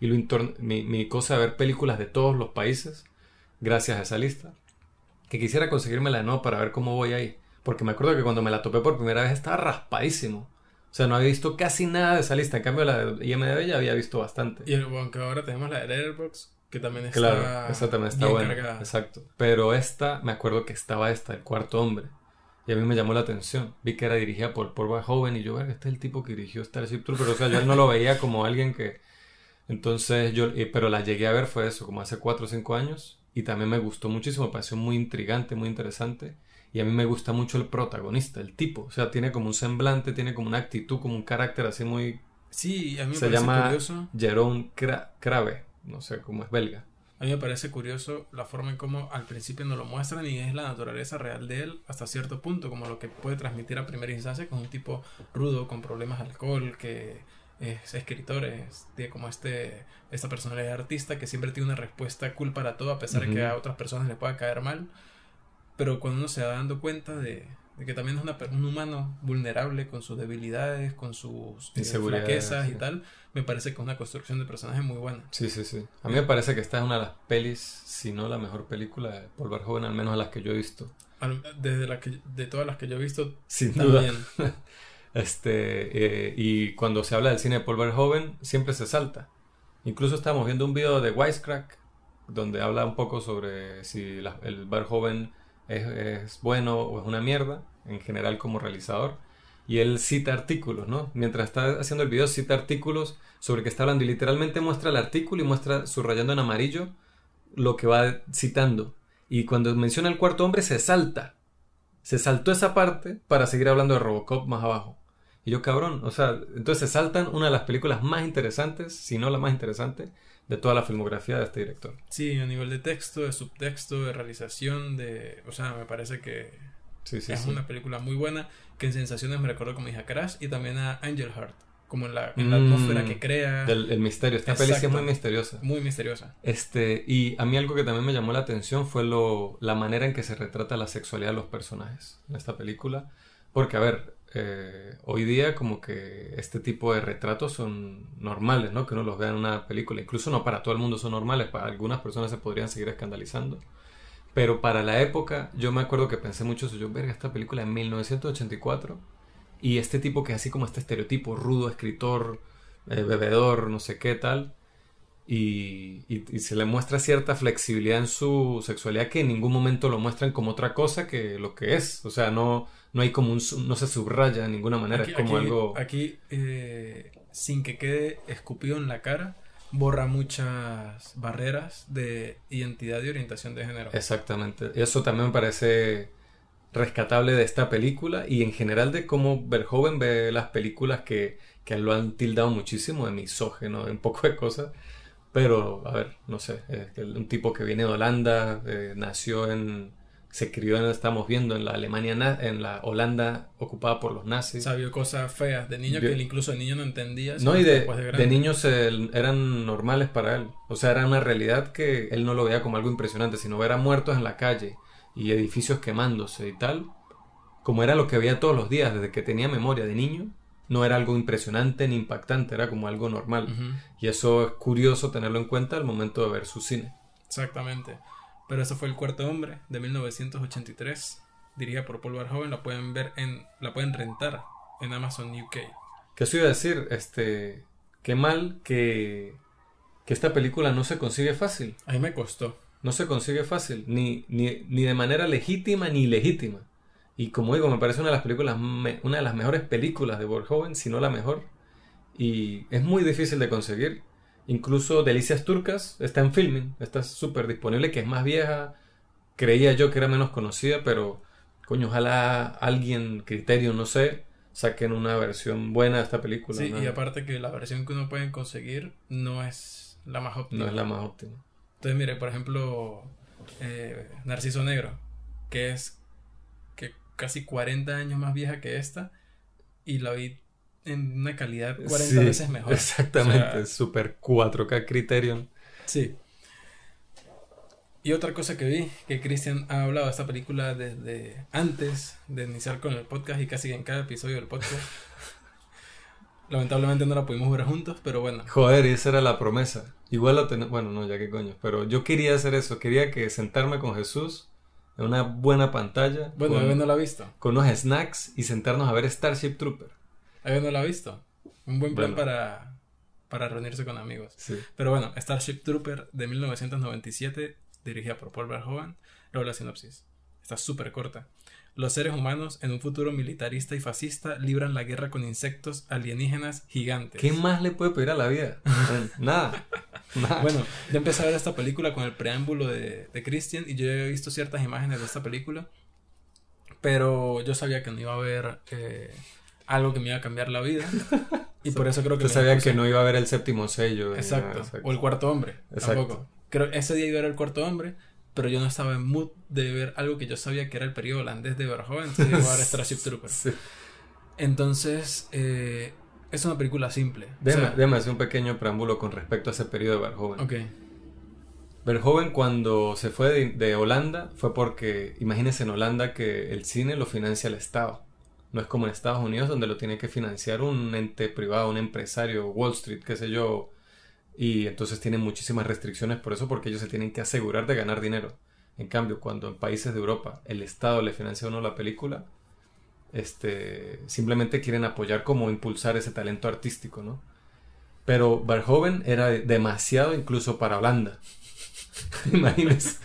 y lo mi, mi, cosa de ver películas de todos los países, gracias a esa lista. Que quisiera conseguírmela de nuevo para ver cómo voy ahí. Porque me acuerdo que cuando me la topé por primera vez estaba raspadísimo. O sea, no había visto casi nada de esa lista. En cambio, la de IMDb ya había visto bastante. Y aunque ahora tenemos la de Letterboxd, que también está. Claro, esa también está buena. Exacto. Pero esta, me acuerdo que estaba esta, el cuarto hombre. Y a mí me llamó la atención. Vi que era dirigida por Paul Verhoeven y yo, este es el tipo que dirigió Starship Troopers. O sea, yo no lo veía como alguien que. Entonces yo. Pero la llegué a ver, fue eso, como hace cuatro o cinco años. Y también me gustó muchísimo, me pareció muy intrigante, muy interesante. Y a mí me gusta mucho el protagonista, el tipo. O sea, tiene como un semblante, tiene como una actitud, como un carácter así muy. Sí, a mí me Se llama curioso. Jerome Crave no sé cómo es belga. A mí me parece curioso la forma en cómo al principio nos lo muestran y es la naturaleza real de él hasta cierto punto, como lo que puede transmitir a primera instancia con un tipo rudo, con problemas de alcohol, que es escritor, es, tiene como este, esta personalidad artista que siempre tiene una respuesta cool para todo a pesar de que a otras personas le pueda caer mal. Pero cuando uno se va dando cuenta de, de que también es una, un humano vulnerable con sus debilidades, con sus eh, flaquezas y tal, me parece que es una construcción de personaje muy buena. Sí, sí, sí. A mí me parece que esta es una de las pelis, si no la mejor película de Paul Verhoeven, al menos a las que yo he visto. Desde la que, de todas las que yo he visto, Sin también. Duda. este, eh, y cuando se habla del cine de Paul Verhoeven, siempre se salta. Incluso estamos viendo un video de Wisecrack, donde habla un poco sobre si el Verhoeven es, bueno o es una mierda, en general como realizador. y él cita artículos, ¿no? Mientras está haciendo el video cita artículos sobre que está hablando y literalmente muestra el artículo y muestra subrayando en amarillo lo que va citando. Y cuando menciona el cuarto hombre se salta. Se saltó esa parte para seguir hablando de Robocop más abajo. Y yo, cabrón, o sea, entonces se saltan una de las películas más interesantes, si no la más interesante, de toda la filmografía de este director. Sí, a nivel de texto, de subtexto, de realización, de... O sea, me parece que es una película muy buena, que en sensaciones me recuerdo como hija Crash y también a Angel Heart, como en la, mm, atmósfera que crea. el misterio, esta película es muy misteriosa. Muy misteriosa. Este, y a mí algo que también me llamó la atención fue lo, la manera en que se retrata la sexualidad de los personajes en esta película. Porque, a ver, eh, hoy día como que este tipo de retratos son normales, ¿no? Que uno los vea en una película. Incluso no para todo el mundo son normales, para algunas personas se podrían seguir escandalizando. Pero para la época, yo me acuerdo que pensé mucho eso. Yo, verga, esta película en 1984 y este tipo que es así como este estereotipo rudo, escritor, eh, bebedor, no sé qué tal. Y, y, se le muestra cierta flexibilidad en su sexualidad que en ningún momento lo muestran como otra cosa que lo que es. O sea, no, no hay como un... no se subraya de ninguna manera. es como algo... Aquí, eh, sin que quede escupido en la cara, borra muchas barreras de identidad y orientación de género. Exactamente. Eso también me parece rescatable de esta película y en general de cómo Verhoeven ve las películas que, que lo han tildado muchísimo de misógeno, de un poco de cosas. Pero, a ver, no sé, un tipo que viene de Holanda, eh, nació en, se crió, en, estamos viendo, en la Alemania, en la Holanda ocupada por los nazis. Sabía cosas feas de niño que incluso de niño no entendía. No, y de, de, niños eran normales para él. O sea, era una realidad que él no lo veía como algo impresionante, sino ver a muertos en la calle y edificios quemándose y tal, como era lo que veía todos los días desde que tenía memoria de niño. No era algo impresionante ni impactante, era como algo normal. Y eso es curioso tenerlo en cuenta al momento de ver su cine. Exactamente. Pero eso fue El Cuarto Hombre de 1983, dirigida por Paul Verhoeven. La pueden ver en, la pueden rentar en Amazon UK. ¿Qué os iba a decir? Este, qué mal que, que esta película no se consigue fácil. A mí me costó. No se consigue fácil, ni, ni, ni de manera legítima ni ilegítima. Y como digo, me parece una de las películas, una de las mejores películas de Verhoeven, si no la mejor. Y es muy difícil de conseguir. Incluso Delicias Turcas está en filming, está súper disponible, que es más vieja. Creía yo que era menos conocida, pero coño, ojalá alguien, criterio, no sé, saquen una versión buena de esta película. Sí, y aparte que la versión que uno puede conseguir no es la más óptima. No es la más óptima. Entonces, mire, por ejemplo, eh, Narciso Negro, que es que casi 40 años más vieja que esta, y la vi en una calidad 40 veces mejor. Exactamente, super 4K Criterion. Sí. Y otra cosa que vi, que Christian ha hablado de esta película desde antes de iniciar con el podcast y casi en cada episodio del podcast. Lamentablemente no la pudimos ver juntos, pero bueno. Joder, y esa era la promesa. Igual lo tenemos, bueno, no, ya que coño, pero yo quería hacer eso, quería que sentarme con Jesús en una buena pantalla. Bueno, con, no la ha visto. Con unos snacks y sentarnos a ver Starship Trooper. ¿Alguien no la ha visto? Un buen plan para, para reunirse con amigos. Pero bueno, Starship Trooper de 1997, dirigida por Paul Verhoeven, luego la sinopsis. Está súper corta. Los seres humanos, en un futuro militarista y fascista, libran la guerra con insectos alienígenas gigantes. ¿Qué más le puede pedir a la vida? Nada. Bueno, yo empecé a ver esta película con el preámbulo de, de Christian y yo he visto ciertas imágenes de esta película, pero yo sabía que no iba a ver eh, algo que me iba a cambiar la vida. Y por eso creo que... Yo sabía que no iba a ver el séptimo sello. Exacto. O el cuarto hombre. Tampoco. Creo ese día iba a ver el cuarto hombre, pero yo no estaba en mood de ver algo que yo sabía que era el periodo holandés de Verhoeven, entonces iba a ver Starship Troopers. Entonces, eh, es una película simple. Déjame, hacer un pequeño preámbulo con respecto a ese periodo de Verhoeven. Ok. Verhoeven cuando se fue de, de Holanda fue porque, imagínense en Holanda que el cine lo financia el Estado. No es como en Estados Unidos donde lo tiene que financiar un ente privado, un empresario, Wall Street, qué sé yo. Y entonces tienen muchísimas restricciones por eso, porque ellos se tienen que asegurar de ganar dinero. En cambio, cuando en países de Europa el Estado le financia a uno la película, este, simplemente quieren apoyar como impulsar ese talento artístico, ¿no? Pero Verhoeven era demasiado incluso para Holanda. Imagínense.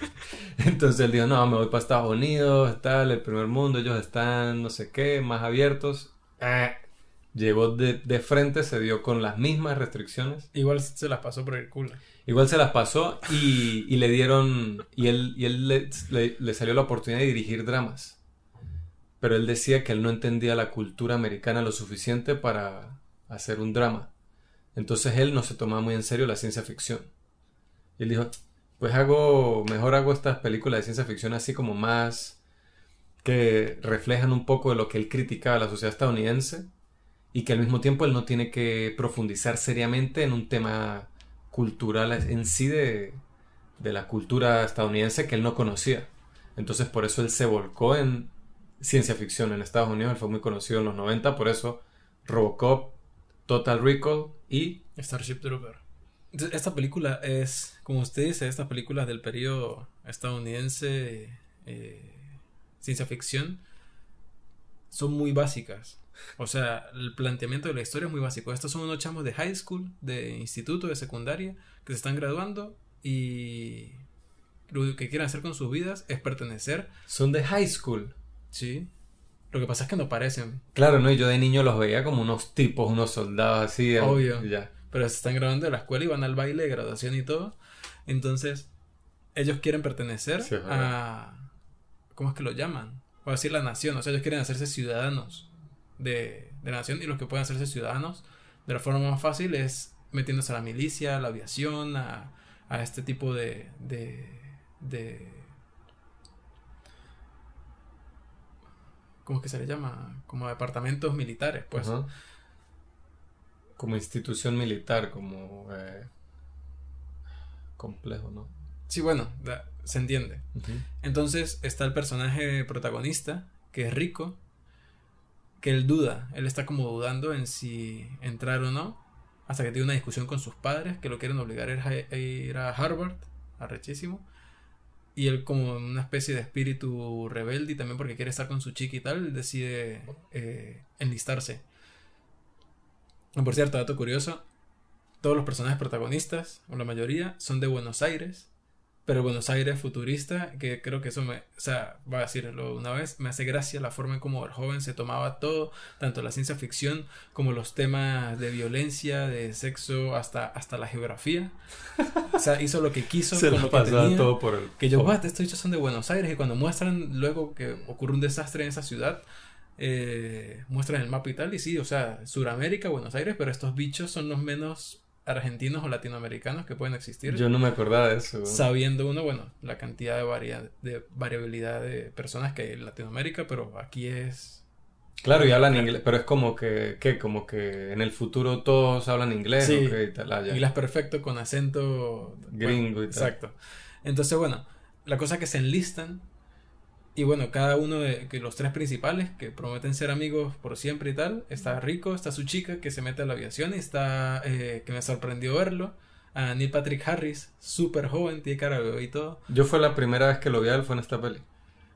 Entonces él dijo, no, me voy para Estados Unidos, tal, el primer mundo, ellos están, no sé qué, más abiertos. eh, llegó de, de frente, se dio con las mismas restricciones. Igual se las pasó por el culo. Igual se las pasó y, y le dieron. Y él, y él le, le- le salió la oportunidad de dirigir dramas. Pero él decía que él no entendía la cultura americana lo suficiente para hacer un drama. Entonces él no se tomaba muy en serio la ciencia ficción. Y él dijo: Pues hago. Mejor hago estas películas de ciencia ficción así como más. que reflejan un poco de lo que él criticaba a la sociedad estadounidense. Y que al mismo tiempo él no tiene que profundizar seriamente en un tema cultural en sí de, de la cultura estadounidense que él no conocía. Entonces por eso él se volcó en ciencia ficción en Estados Unidos. Él fue muy conocido en los 90, por eso Robocop, Total Recall y... Starship Trooper. Esta película es, como usted dice, estas películas del periodo estadounidense, eh, ciencia ficción, son muy básicas. O sea, el planteamiento de la historia es muy básico. Estos son unos chamos de high school, de instituto, de secundaria, que se están graduando y lo que quieren hacer con sus vidas es pertenecer. Son de high school. Sí. Lo que pasa es que no parecen, Claro, ¿no? Y yo de niño los veía como unos tipos, unos soldados así. Obvio. Ya. Pero se están graduando de la escuela y van al baile de graduación y todo. Entonces, ellos quieren pertenecer Sí, a... ¿Cómo es que lo llaman? O decir la nación. O sea, ellos quieren hacerse ciudadanos de, de la nación y los que pueden hacerse ciudadanos de la forma más fácil es metiéndose a la milicia, a la aviación, a, a este tipo de, de, de... ¿Cómo es que se le llama? Como departamentos militares, pues. Como institución militar, como... eh, complejo, ¿no? Sí, bueno, da- se entiende. Entonces está el personaje protagonista, que es rico, que él duda, él está como dudando en si entrar o no, hasta que tiene una discusión con sus padres, que lo quieren obligar a ir a- Harvard, arrechísimo, y él como una especie de espíritu rebelde y también porque quiere estar con su chica y tal, decide eh, enlistarse. Y Por cierto, dato curioso, todos los personajes protagonistas, o la mayoría, son de Buenos Aires, pero Buenos Aires futurista, que creo que eso me, o sea, voy a decirlo una vez, me hace gracia la forma en cómo el joven se tomaba todo, tanto la ciencia ficción como los temas de violencia, de sexo, hasta, hasta la geografía. O sea, hizo lo que quiso Se lo pasaba todo por el... Que yo, estos dichos son de Buenos Aires. Y cuando muestran luego que ocurre un desastre en esa ciudad, eh, muestran el mapa y tal. Y sí, o sea, Suramérica, Buenos Aires, pero estos bichos son los menos argentinos o latinoamericanos que pueden existir. Yo no me acordaba de eso. Sabiendo uno, bueno, la cantidad de, varia- de variabilidad de personas que hay en Latinoamérica, pero aquí es. Claro, y hablan inglés, pero es como que, ¿qué? Como que en el futuro todos hablan inglés, Sí. y tal, ah, ya. Inglés perfecto con acento. Gringo y tal. Exacto. Entonces, bueno, la cosa es que se enlistan. Y bueno, cada uno de que los tres principales que prometen ser amigos por siempre y tal. Está Rico, está su chica que se mete a la aviación y está. eh, que me sorprendió verlo. A Neil Patrick Harris, súper joven, tiene cara bebé y todo. Yo fue la primera vez que lo vi a él, fue en esta peli.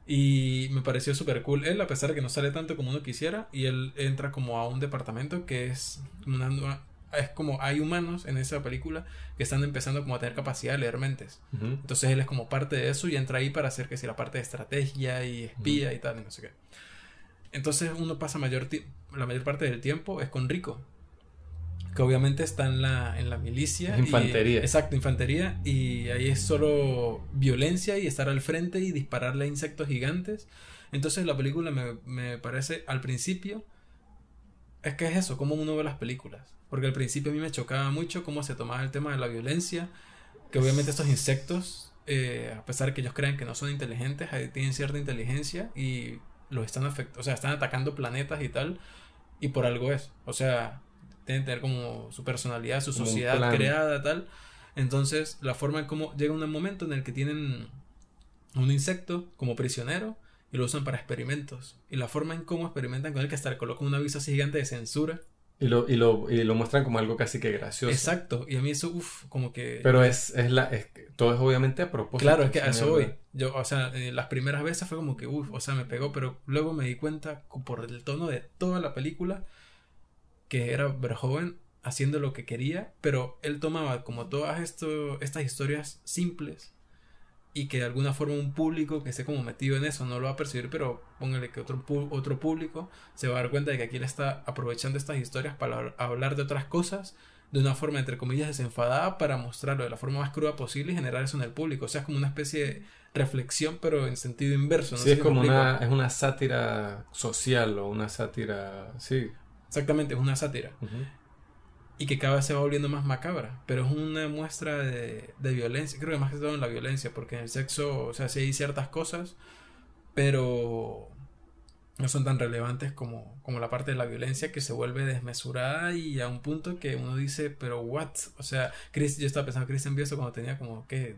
Y me pareció súper cool él, a pesar de que no sale tanto como uno quisiera. Y él entra como a un departamento que es una nueva- Es como hay humanos en esa película que están empezando como a tener capacidad de leer mentes. Ujú. Entonces él es como parte de eso y entra ahí para hacer que sea la parte de estrategia y espía y tal, y no sé qué. Entonces uno pasa mayor la mayor parte del tiempo es con Rico. Que obviamente está en la, en la milicia. Es y- infantería. exacto, infantería. Y ahí es solo violencia y estar al frente y dispararle a insectos gigantes. Entonces la película me, me parece al principio. Es que es eso, cómo uno ve las películas. Porque al principio a mí me chocaba mucho cómo se tomaba el tema de la violencia. Que obviamente estos insectos, eh, a pesar de que ellos crean que no son inteligentes, ahí tienen cierta inteligencia y los están afectando, o sea, están atacando planetas y tal. Y por algo es. O sea, tienen que tener como su personalidad, su Como sociedad creada, tal. Entonces, la forma en cómo llega un momento en el que tienen un insecto como prisionero y lo usan para experimentos. Y la forma en cómo experimentan con él, que hasta le colocan un aviso así gigante de censura. Y lo, y, lo, y lo muestran como algo casi que gracioso. Exacto. Y a mí eso, uff, como que... Pero es, es la, es todo es obviamente a propósito. Claro, es que a eso voy. Yo, o sea, eh, las primeras veces fue como que, uff, o sea, me pegó, pero luego me di cuenta por el tono de toda la película que era Verhoeven haciendo lo que quería, pero él tomaba como todas esto, estas historias simples y que de alguna forma un público que esté como metido en eso no lo va a percibir, pero póngale que otro, otro público se va a dar cuenta de que aquí él está aprovechando estas historias para hablar de otras cosas de una forma entre comillas desenfadada para mostrarlo de la forma más cruda posible y generar eso en el público. O sea, es como una especie de reflexión, pero en sentido inverso. sí, es como una, es una sátira social o una sátira, sí. Exactamente, es una sátira y que cada vez se va volviendo más macabra, pero es una muestra de, de, violencia, creo que más que todo en la violencia, porque en el sexo, o sea, sí hay ciertas cosas, pero no son tan relevantes como, como la parte de la violencia que se vuelve desmesurada y a un punto que uno dice, pero what? O sea, Chris, yo estaba pensando Christian vio eso cuando tenía como, ¿qué?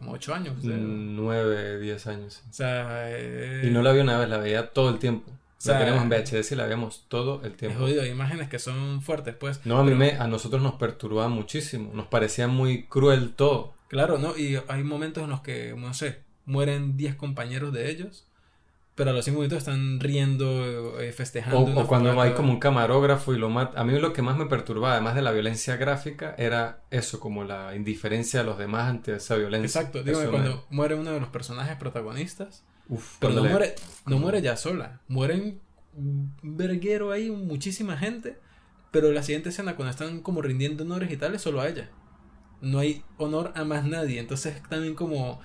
Como 8 años. 9, 10 años. O sea, eh, y no la vi una vez, la veía todo el tiempo. O la tenemos en VHS y la vemos todo el tiempo. Es jodido, hay imágenes que son fuertes, pues. No, a mí me, a nosotros nos perturbaba muchísimo, nos parecía muy cruel todo. Claro, ¿no? Y hay momentos en los que, no sé, mueren 10 compañeros de ellos, pero a los 5 minutos están riendo, eh, festejando. O, cuando hay como un camarógrafo y lo mata. A mí lo que más me perturbaba, además de la violencia gráfica, era eso, como la indiferencia de los demás ante esa violencia. Exacto, que cuando muere uno de los personajes protagonistas pero no, muere, no muere ya sola. Mueren verguero ahí, muchísima gente. Pero la siguiente escena, cuando están como rindiendo honores y tal, es solo a ella. No hay honor a más nadie. Entonces también como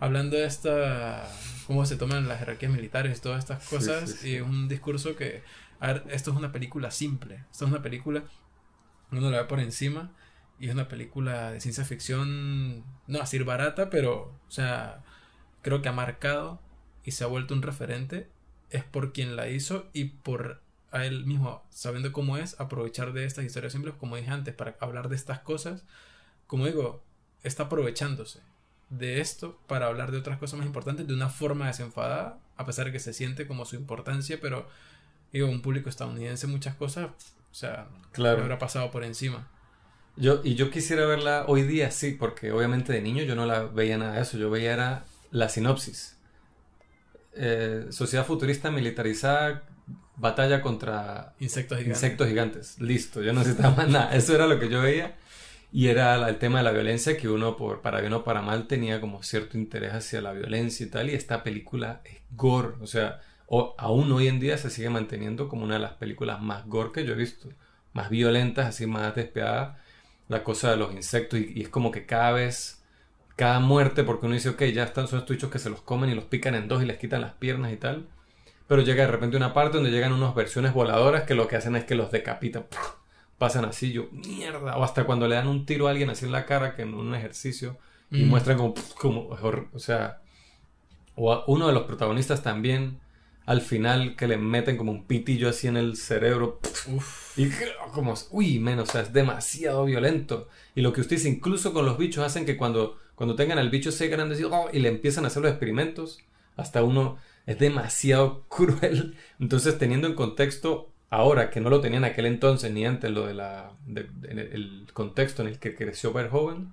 hablando de esta... cómo se toman las jerarquías militares y todas estas cosas. Y es un discurso que... A ver, esto es una película simple. Esto es una película... Uno la ve por encima. Y es una película de ciencia ficción... No decir barata, pero... O sea... Creo que ha marcado y se ha vuelto un referente es por quien la hizo y por a él mismo, sabiendo cómo es, aprovechar de estas historias simples, como dije antes, para hablar de estas cosas. Como digo, está aprovechándose de esto para hablar de otras cosas más importantes de una forma desenfadada, a pesar de que se siente como su importancia, pero digo, un público estadounidense muchas cosas, o sea, claro. habrá pasado por encima. Yo, y yo quisiera verla hoy día, sí, porque obviamente de niño yo no la veía nada de eso, yo veía era la sinopsis eh, sociedad futurista militarizada, batalla contra insectos gigantes. insectos gigantes. Listo, yo no necesitaba más nada. Eso era lo que yo veía. Y era el tema de la violencia que uno, por, para bien o para mal, tenía como cierto interés hacia la violencia y tal. Y esta película es gore. O sea, aún hoy en día se sigue manteniendo como una de las películas más gore que yo he visto. Más violentas, así más despiadadas. La cosa de los insectos. y es como que cada vez cada muerte, porque uno dice, ok, ya están, son estos bichos que se los comen y los pican en dos y les quitan las piernas y tal. Pero llega de repente una parte donde llegan unas versiones voladoras que lo que hacen es que los decapitan. Pasan así, yo, mierda. O hasta cuando le dan un tiro a alguien así en la cara, que en un ejercicio, y mm. muestran como, como, o sea, o uno de los protagonistas también, al final, que le meten como un pitillo así en el cerebro. Y como, uy, menos, o sea, es demasiado violento. Y lo que usted dice, incluso con los bichos, hacen que cuando cuando tengan al bicho se grande oh", y le empiezan a hacer los experimentos, hasta uno es demasiado cruel. Entonces, teniendo en contexto ahora que no lo tenía en aquel entonces ni antes lo de la el contexto en el que creció Verhoeven,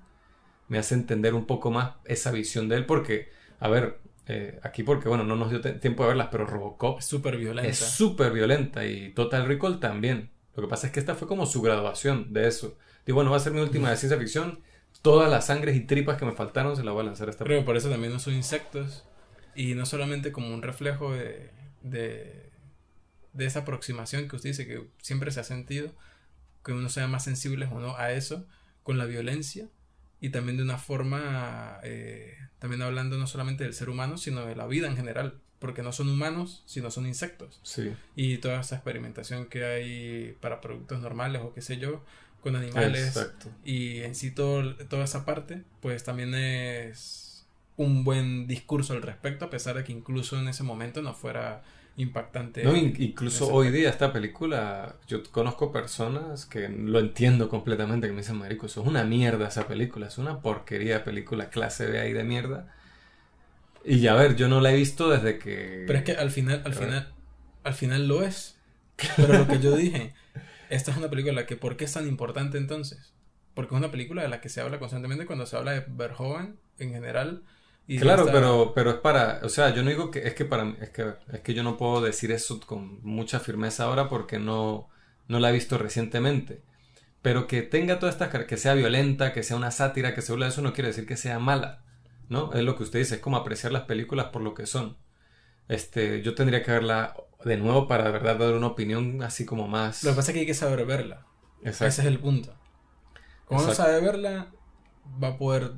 me hace entender un poco más esa visión de él porque, a ver, eh, aquí porque bueno, no nos dio tiempo de verlas, pero Robocop es súper violenta. Es súper violenta y Total Recall también. Lo que pasa es que esta fue como su graduación de eso. Digo, bueno, va a ser mi última de ciencia ficción todas las sangres y tripas que me faltaron se las voy a lanzar a esta Pero por eso también no son insectos. Y no solamente como un reflejo de, de, de, esa aproximación que usted dice que siempre se ha sentido, que uno sea más sensible o no a eso, con la violencia, y también de una forma, eh, también hablando no solamente del ser humano, sino de la vida en general, porque no son humanos, sino son insectos. Sí. Y toda esa experimentación que hay para productos normales o qué sé yo, con animales y en sí todo, toda esa parte, pues también es un buen discurso al respecto, a pesar de que incluso en ese momento no fuera impactante. No, incluso hoy día esta película, yo conozco personas que lo entiendo completamente, que me dicen, marico, eso es una mierda esa película, es una porquería de película clase B ahí de mierda. Y ya a ver, yo no la he visto desde que... Pero es que al final, al final, al final lo es. Pero lo que yo dije, esta es una película la que, ¿por qué es tan importante entonces? Porque es una película de la que se habla constantemente cuando se habla de Verhoeven en general. Y claro, pero, pero es para, o sea, yo no digo que es que para es que es que yo no puedo decir eso con mucha firmeza ahora porque no, no la he visto recientemente. Pero que tenga todas estas que sea violenta, que sea una sátira, que se habla de eso, no quiere decir que sea mala. ¿no? Es lo que usted dice, es como apreciar las películas por lo que son. Este, yo tendría que verla de nuevo para de verdad dar una opinión así como más. Lo que pasa es que hay que saber verla. Exacto. Ese es el punto. Como uno sabe verla, va a poder.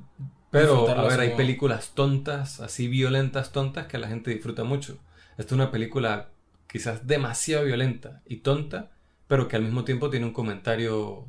Pero, a ver, hay películas tontas, así violentas, tontas, que la gente disfruta mucho. Esta es una película quizás demasiado violenta y tonta, pero que al mismo tiempo tiene un comentario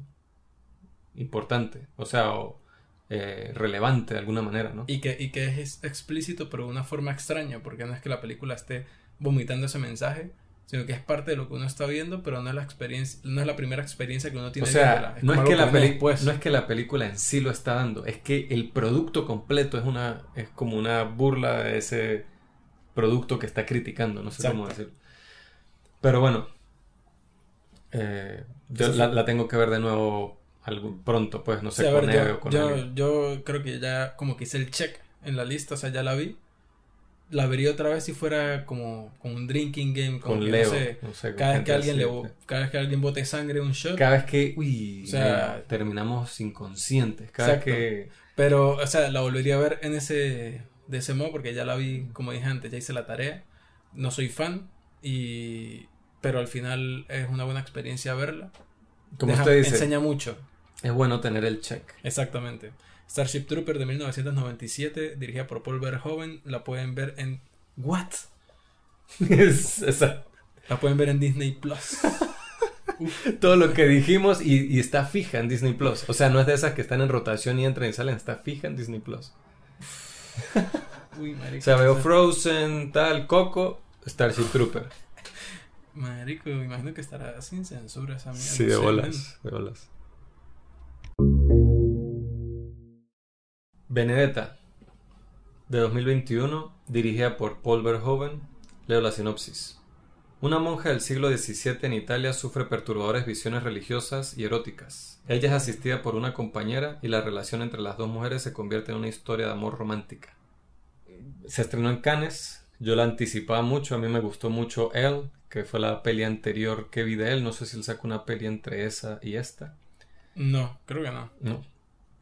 importante, o sea, o, eh, relevante de alguna manera, ¿no? Y que, y que es explícito, pero de una forma extraña, porque no es que la película esté vomitando ese mensaje, sino que es parte de lo que uno está viendo, pero no es la experiencia, no es la primera experiencia que uno O tiene sea, viéndola, no es, que la peli- después. no es que la película en sí lo está dando, es que el producto completo es una es como una burla de ese producto que está criticando, no sé cómo Exacto. decirlo. Pero bueno, eh, yo la, la tengo que ver de nuevo algún, pronto, pues no sé, Sí, con ver, yo, o con yo, yo creo que ya como que hice el check en la lista, o sea, ya la vi. La vería otra vez si fuera como, como un drinking game, como con que, Leo, no sé, no sé, con cada vez que alguien le cada vez que alguien bote sangre un shot. cada vez que, uy, O sea, mira, terminamos inconscientes, cada vez que Pero, o sea, la volvería a ver en ese, de ese modo porque ya la vi, como dije antes, ya hice la tarea. No soy fan, y, pero al final es una buena experiencia verla. como Deja- usted dice, Enseña mucho, es bueno tener el check. exactamente. Starship Trooper de 1997, dirigida por Paul Verhoeven, la pueden ver en... ¿What? Es- esa- La pueden ver en Disney Plus. todo lo que dijimos y, y está fija en Disney Plus. O sea, no es de esas que están en rotación y entran y salen, está fija en Disney Plus. Uy, marico. O sea, veo Frozen, tal, Coco, Starship Trooper. Marico, me imagino que estará sin censura esa mierda. Sí, de bolas, de bolas. Benedetta, de 2021, dirigida por Paul Verhoeven. Leo la sinopsis. Una monja del siglo XVII en Italia sufre perturbadoras visiones religiosas y eróticas. Ella es asistida por una compañera y la relación entre las dos mujeres se convierte en una historia de amor romántica. Se estrenó en Cannes, yo la anticipaba mucho, a mí me gustó mucho Elle, que fue la peli anterior que vi de él, no sé si él sacó una peli entre esa y esta. No, creo que no. No,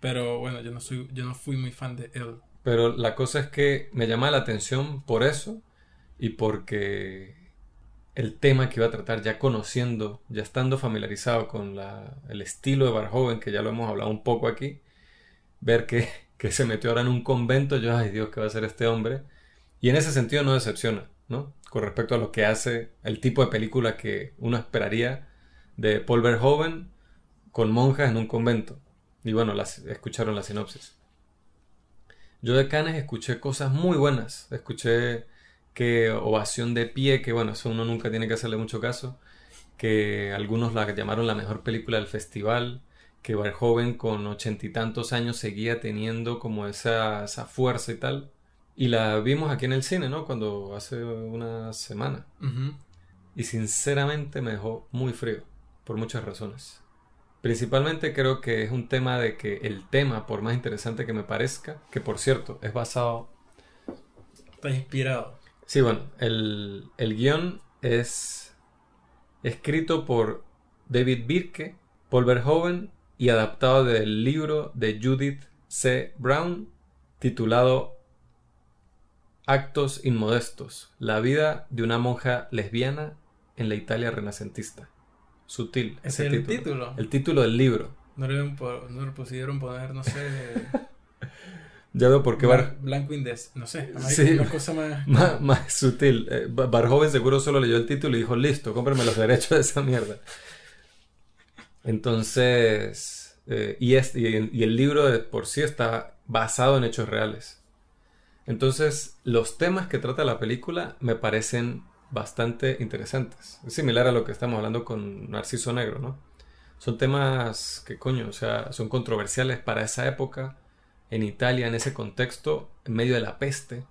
Pero bueno, yo no soy, yo no fui muy fan de él. Pero la cosa es que me llama la atención por eso y porque el tema que iba a tratar, ya conociendo, ya estando familiarizado con la- el estilo de Barjoven, que ya lo hemos hablado un poco aquí, ver que, que se metió ahora en un convento, yo, ay Dios, ¿qué va a hacer este hombre? Y en ese sentido no decepciona, ¿no? Con respecto a lo que hace, el tipo de película que uno esperaría de Paul Verhoeven con monjas en un convento. Y bueno, las, escucharon la sinopsis. Yo de Cannes escuché cosas muy buenas. Escuché que Ovación de Pie, que bueno, eso uno nunca tiene que hacerle mucho caso, que algunos la llamaron la mejor película del festival, que Verhoeven con ochenta y tantos años seguía teniendo como esa, esa fuerza y tal. Y la vimos aquí en el cine, ¿no? Cuando hace una semana. Y sinceramente me dejó muy frío, por muchas razones. Principalmente creo que es un tema de que el tema, por más interesante que me parezca, que por cierto es basado... Está inspirado. Sí, bueno, el, el guion es escrito por David Birke, Paul Verhoeven y adaptado del libro de Judith C. Brown titulado Actos Inmodestos, la vida de una monja lesbiana en la Italia renacentista. Sutil. ¿Es ese el título? El título del libro. No le, po- no le pusieron poner, no sé. Ya veo por qué Bar- blan- Blanco Indes. No sé. Sí. Una cosa más. más, más sutil. Eh, Bar- Barjoven seguro solo leyó el título y dijo, listo, cómprame los derechos de esa mierda. Entonces, eh, y, es, y, y el libro de por sí está basado en hechos reales. Entonces, los temas que trata la película me parecen bastante interesantes. Es similar a lo que estamos hablando con Narciso Negro, ¿no? Son temas que, coño, o sea, son controversiales para esa época, en Italia, en ese contexto, en medio de la peste.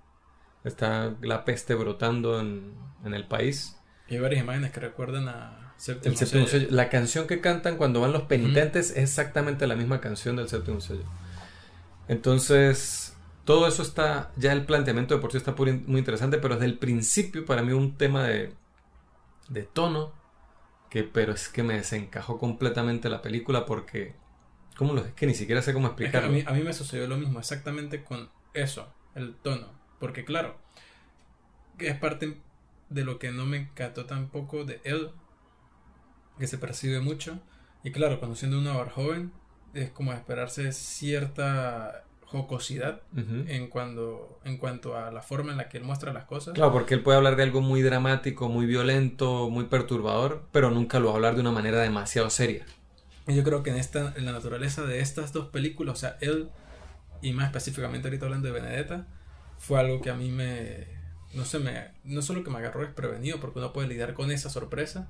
Está la peste brotando en, en el país. Y hay varias imágenes que recuerdan a Séptimo El séptimo Sello. sello. La canción que cantan cuando van los penitentes es exactamente la misma canción del séptimo sello. Entonces, todo eso está, ya el planteamiento de por sí está muy interesante, pero desde el principio para mí un tema de, de tono, que pero es que me desencajó completamente la película porque, ¿cómo lo es? Que ni siquiera sé cómo Es que a, explicarlo. mí, a mí me sucedió lo mismo exactamente con eso, el tono. Porque claro, que es parte de lo que no me encantó tampoco de él, que se percibe mucho. Y claro, conociendo a un Navar joven, es como esperarse cierta jocosidad en, cuando, en cuanto a la forma en la que él muestra las cosas. Claro, porque él puede hablar de algo muy dramático, muy violento, muy perturbador, pero nunca lo va a hablar de una manera demasiado seria. Y yo creo que en, esta, en la naturaleza de estas dos películas, o sea, él, y más específicamente ahorita hablando de Benedetta, fue algo que a mí me, no sé, me, no solo que me agarró desprevenido, porque uno puede lidiar con esa sorpresa,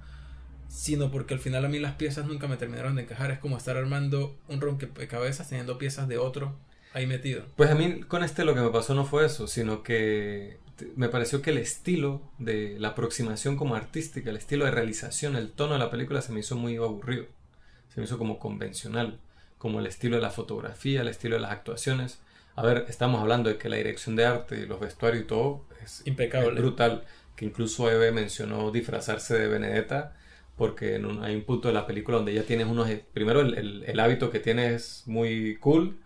sino porque al final a mí las piezas nunca me terminaron de encajar. Es como estar armando un rompecabezas teniendo piezas de otro ahí metido. Pues a mí con este lo que me pasó no fue eso, sino que me pareció que el estilo de la aproximación como artística, el estilo de realización, el tono de la película se me hizo muy aburrido. Se me hizo como convencional, como el estilo de la fotografía, el estilo de las actuaciones. A ver, estamos hablando de que la dirección de arte, los vestuarios y todo es impecable. brutal. Que incluso Eve mencionó disfrazarse de Benedetta porque en hay un punto de la película donde ella tiene unos... Primero el, el, hábito que tiene es muy cool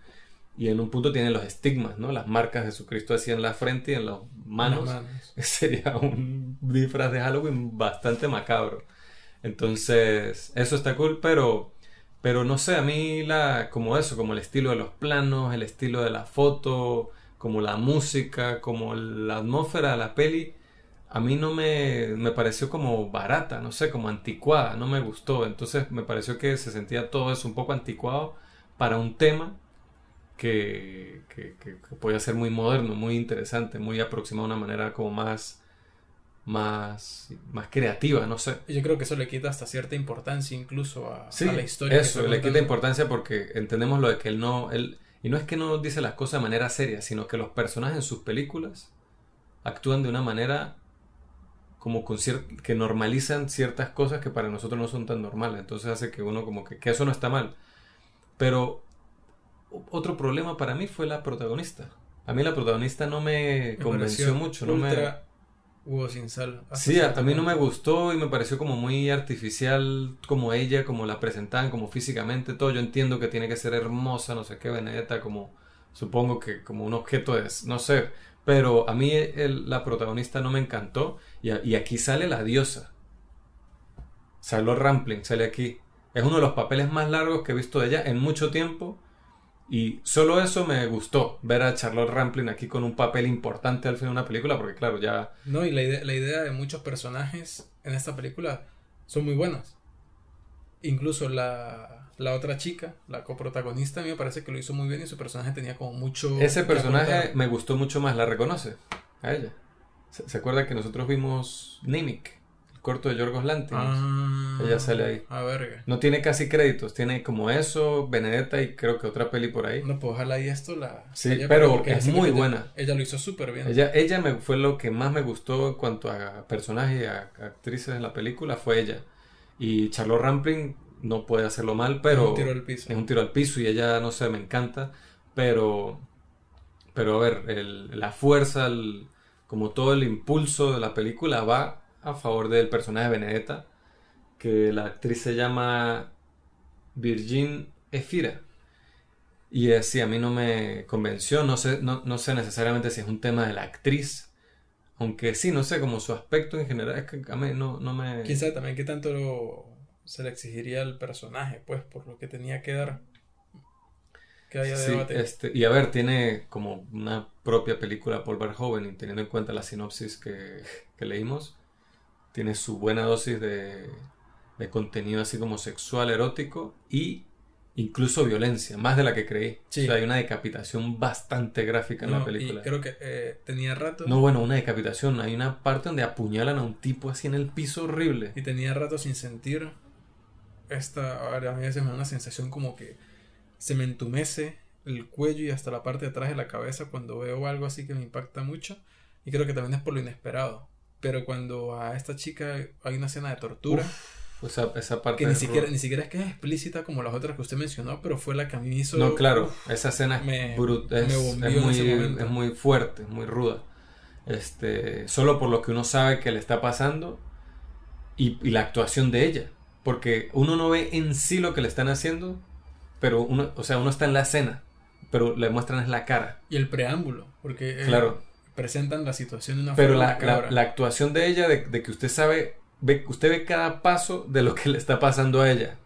y en un punto tiene los estigmas, ¿no? Las marcas de Jesucristo así en la frente y en las manos. Sería un disfraz de Halloween bastante macabro. Entonces, eso está cool, pero pero no sé, a mí la como eso, como el estilo de los planos, el estilo de la foto, como la música, como la atmósfera de la peli, a mí no me, me pareció como barata, no sé, como anticuada, no me gustó. Entonces me pareció que se sentía todo eso un poco anticuado para un tema que, que, que, podía ser muy moderno, muy interesante, muy aproximado de una manera como más, más, más creativa, no sé. Yo creo que eso le quita hasta cierta importancia incluso a, la historia. Eso, le quita importancia porque entendemos lo de que él no, él, y no es que no dice las cosas de manera seria, sino que los personajes en sus películas actúan de una manera como con que normalizan ciertas cosas que para nosotros no son tan normales. Entonces hace que uno como que, que eso no está mal. Pero otro problema para mí fue la protagonista. A mí la protagonista no me, convenció mucho. No me... Hugo sin sal. Sí, a, mí no me gustó y me pareció como muy artificial, como ella, como la presentaban, como físicamente, todo. Yo entiendo que tiene que ser hermosa, no sé qué, Benedetta, como supongo que como un objeto es, no sé, pero a mí la protagonista no me encantó. Y, aquí sale la diosa. Charlotte Rampling sale aquí. Es uno de los papeles más largos que he visto de ella en mucho tiempo. Y solo eso me gustó, ver a Charlotte Rampling aquí con un papel importante al final de una película, porque claro, ya... No, y la idea, la idea de muchos personajes en esta película son muy buenas. Incluso la, la otra chica, la coprotagonista, a mí me parece que lo hizo muy bien y su personaje tenía como mucho... Ese personaje me gustó mucho más, ¿la reconoce? A ella. ¿Se, acuerda que nosotros vimos Nimic? El corto de Yorgos Lanthimos. Ah, ella sale ahí. A ver. No tiene casi créditos, tiene como eso, Benedetta y creo que otra peli por ahí. No, pues ojalá y esto la... Sí, pero es muy buena. Ella lo hizo súper bien. Ella, ella me, fue lo que más me gustó en cuanto a personajes y a actrices en la película, fue ella. Y Charlotte Rampling no puede hacerlo mal, pero... Es un tiro al piso. Es un tiro al piso y ella, no sé, me encanta, pero... Pero a ver, la fuerza, como todo el impulso de la película va a favor del personaje de Benedetta, que la actriz se llama Virgin Efira. Y así a mí no me convenció, no sé, no, no, sé necesariamente si es un tema de la actriz, aunque sí, no sé, como su aspecto en general, es que a mí no, no me... Quizá también qué tanto se le exigiría al personaje, pues, por lo que tenía que dar. Que haya sí, Este, y a ver, tiene como una propia película Paul Verhoeven, y teniendo en cuenta la sinopsis que, que leímos, tiene su buena dosis de, de contenido así como sexual, erótico y incluso violencia, más de la que creí. O sea, hay una decapitación bastante gráfica en la película. Y creo que eh, tenía rato. No, bueno, una decapitación. Hay una parte donde apuñalan a un tipo así en el piso horrible. Y tenía rato sin sentir esta, a veces me da una sensación como que se me entumece el cuello y hasta la parte de atrás de la cabeza cuando veo algo así que me impacta mucho. Y creo que también es por lo inesperado. Pero cuando a esta chica hay una escena de tortura. esa, parte. Que ni siquiera, ni siquiera es que es explícita como las otras que usted mencionó, pero fue la que a mí me hizo. No, claro, esa escena me, es, muy, es muy fuerte, muy ruda. Este, solo por lo que uno sabe que le está pasando y la actuación de ella. Porque uno no ve en sí lo que le están haciendo, pero uno, o sea, uno está en la escena pero le muestran es la cara. Y el preámbulo, porque eh, Claro. Presentan la situación de una Pero forma la, la, actuación de ella, de, de que usted sabe, ve, usted ve cada paso de lo que le está pasando a ella.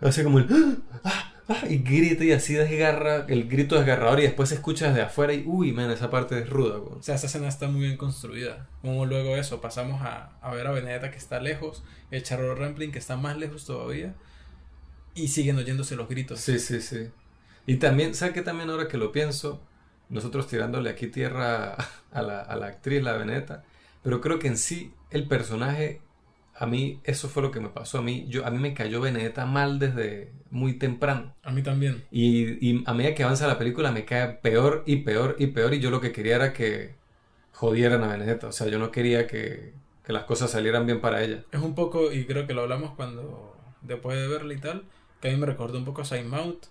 Hace como el... "Ah, ah", y grita y así desgarra, el grito desgarrador y después se escucha desde afuera y uy, man, esa parte es ruda. weón. O sea, esa escena está muy bien construida. Como luego eso, pasamos a, a ver a Benedetta que está lejos, el Charles Rampling que está más lejos todavía, y siguen oyéndose los gritos. Sí, sí, sí. Y también, ¿sabe qué también ahora que lo pienso? Nosotros tirándole aquí tierra a la, a la actriz, la Beneta, pero creo que en sí el personaje, a mí, eso fue lo que me pasó a mí. Yo, a mí me cayó Benedetta mal desde muy temprano. A mí también. Y, y a medida que avanza la película me cae peor y peor y peor. Y yo lo que quería era que jodieran a Benedetta. O sea, yo no quería que, que las cosas salieran bien para ella. Es un poco, y creo que lo hablamos cuando, después de verla y tal, que a mí me recordó un poco a Mouth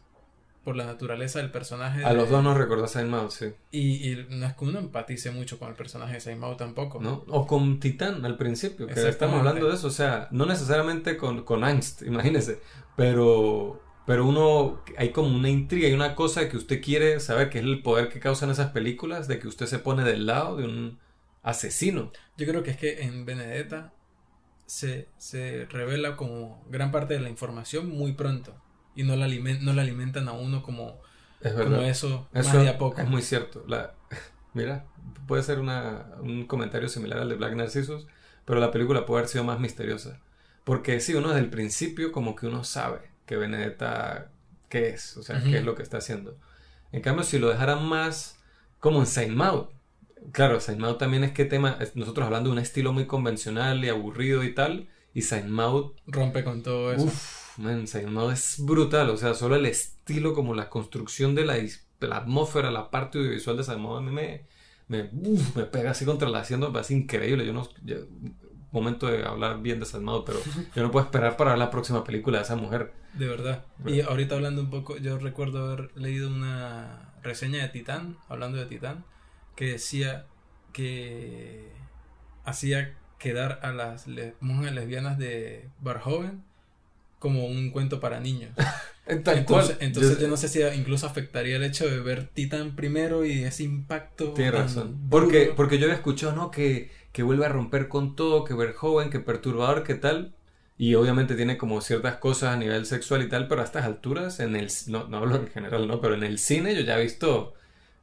por la naturaleza del personaje. A de- los dos nos recordó a Saint sí. Y, y no es que uno empatice mucho con el personaje de Mouth tampoco. ¿no? O con Titán al principio, que estamos hablando de eso, o sea, no necesariamente con, con Angst, imagínese, pero, pero uno, hay como una intriga y una cosa que usted quiere saber, que es el poder que causan esas películas, de que usted se pone del lado de un asesino. Yo creo que es que en Benedetta se, se revela como gran parte de la información muy pronto. Y no la, alimen- no la alimentan a uno como, Es como eso, Eso más de a poco. es muy cierto. La, mira, puede ser una, un comentario similar al de Black Narcissus, pero la película puede haber sido más misteriosa. Porque sí, uno desde el principio como que uno sabe que Benedetta qué es, o sea, Ujú. qué es lo que está haciendo. En cambio, si lo dejaran más como en Saint Maud, claro, Saint Maud también es que tema, nosotros hablando de un estilo muy convencional y aburrido y tal, y Saint Maud Rompe con todo eso. Uf, man, Maud es brutal. O sea, solo el estilo, como la construcción de la, la atmósfera, la parte audiovisual de Maud a mí me, me, uf, me pega así contra la hacienda, me parece increíble. Yo no. yo- momento de hablar bien de Maud, pero yo no puedo esperar para ver la próxima película de esa mujer. De verdad. Y ahorita hablando un poco, yo recuerdo haber leído una reseña de Titán, hablando de Titán, que decía que hacía quedar a las le- monjas lesbianas de Barhoven como un cuento para niños. Tal Entonces, cual. entonces Yo- yo no sé si incluso afectaría el hecho de ver Titán primero y ese impacto. Tiene tan razón. Porque, duro. porque yo había escuchado, ¿no? Que, que vuelve a romper con todo, que ver joven, que perturbador, que tal. Y obviamente tiene como ciertas cosas a nivel sexual y tal, pero a estas alturas, en el, no, no hablo en general, ¿no? Pero en el cine yo ya he visto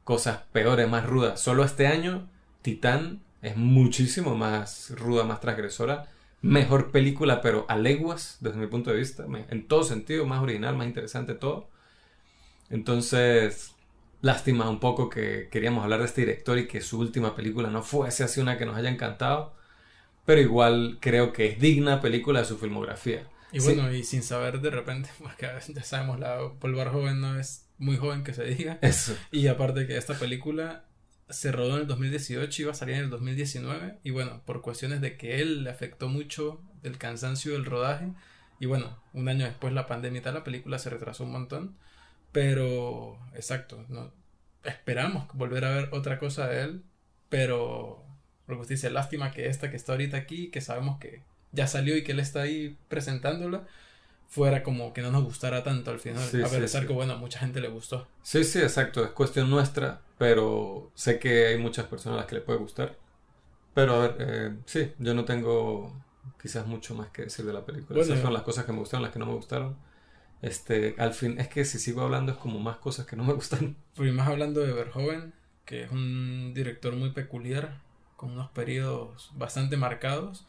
cosas peores, más rudas. Solo este año, Titán es muchísimo más ruda, más transgresora. Mejor película, pero a leguas, desde mi punto de vista. En todo sentido, más original, más interesante todo. Entonces, lástima un poco que queríamos hablar de este director y que su última película no fuese así una que nos haya encantado. Pero igual creo que es digna película de su filmografía. Y Sí. bueno, y sin saber de repente, porque ya sabemos, la Paul Verhoeven no es muy joven que se diga. Eso. Y aparte que esta película se rodó en el 2018 y iba a salir en el 2019. Y bueno, por cuestiones de que él le afectó mucho del cansancio del rodaje. Y bueno, un año después la pandemia y tal, la película se retrasó un montón. Pero, exacto, no, esperamos volver a ver otra cosa de él. Pero, lo que usted dice, lástima que esta que está ahorita aquí, que sabemos que ya salió y que él está ahí presentándola, fuera como que no nos gustara tanto al final. Sí, a pesar sí. que, bueno, a mucha gente le gustó. Sí, sí, exacto. Es cuestión nuestra, pero sé que hay muchas personas a las que le puede gustar. Pero a ver, eh, sí, yo no tengo quizás mucho más que decir de la película. Bueno, Esas son las cosas que me gustaron, las que no me gustaron. Este, al fin, es que si sigo hablando es como más cosas que no me gustan. Fui más hablando de Verhoeven, que es un director muy peculiar, con unos periodos bastante marcados.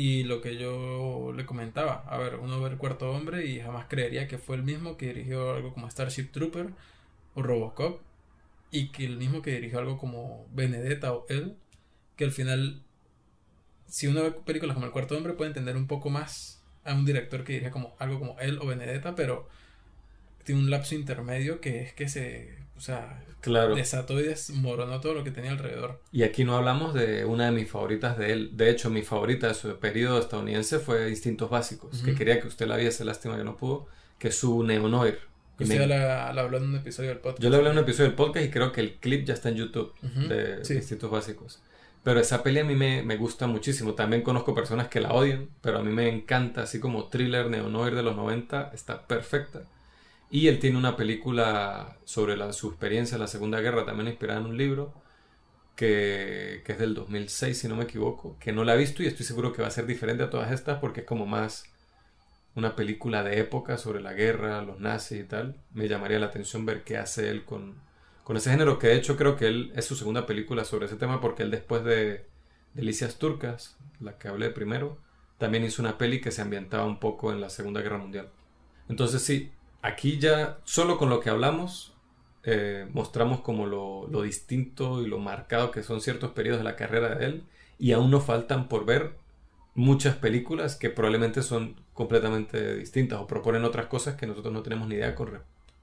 Y lo que yo le comentaba, a ver, uno ve el cuarto hombre y jamás creería que fue el mismo que dirigió algo como Starship Trooper o Robocop, y que el mismo que dirigió algo como Benedetta o él, que al final, si uno ve películas como El cuarto hombre, puede entender un poco más a un director que dirige como algo como él o Benedetta, pero tiene un lapso intermedio que es que se, o sea, Claro. desató y desmoronó todo lo que tenía alrededor. Y aquí no hablamos de una de mis favoritas de él. De hecho, mi favorita de su periodo estadounidense fue Instintos Básicos, que quería que usted la viese, lástima que no pudo, que es su neonoir. Y Usted me- la, la habló en un episodio del podcast. Yo le hablé en un episodio del podcast y creo que el clip ya está en YouTube de sí. Instintos Básicos. Pero esa peli a mí me, me gusta muchísimo. También conozco personas que la odian, pero a mí me encanta, así como thriller neo-noir de los 90, está perfecta. Y él tiene una película sobre su experiencia en la Segunda Guerra, también inspirada en un libro, que, que, es del 2006, si no me equivoco, que no la he visto y estoy seguro que va a ser diferente a todas estas porque es como más una película de época sobre la guerra, los nazis y tal. Me llamaría la atención ver qué hace él con, con ese género, que de hecho creo que él es su segunda película sobre ese tema porque él después de Delicias Turcas, la que hablé primero, también hizo una peli que se ambientaba un poco en la Segunda Guerra Mundial. Entonces sí, aquí ya solo con lo que hablamos eh, mostramos como lo, lo, distinto y lo marcado que son ciertos periodos de la carrera de él y aún nos faltan por ver muchas películas que probablemente son completamente distintas o proponen otras cosas que nosotros no tenemos ni idea con,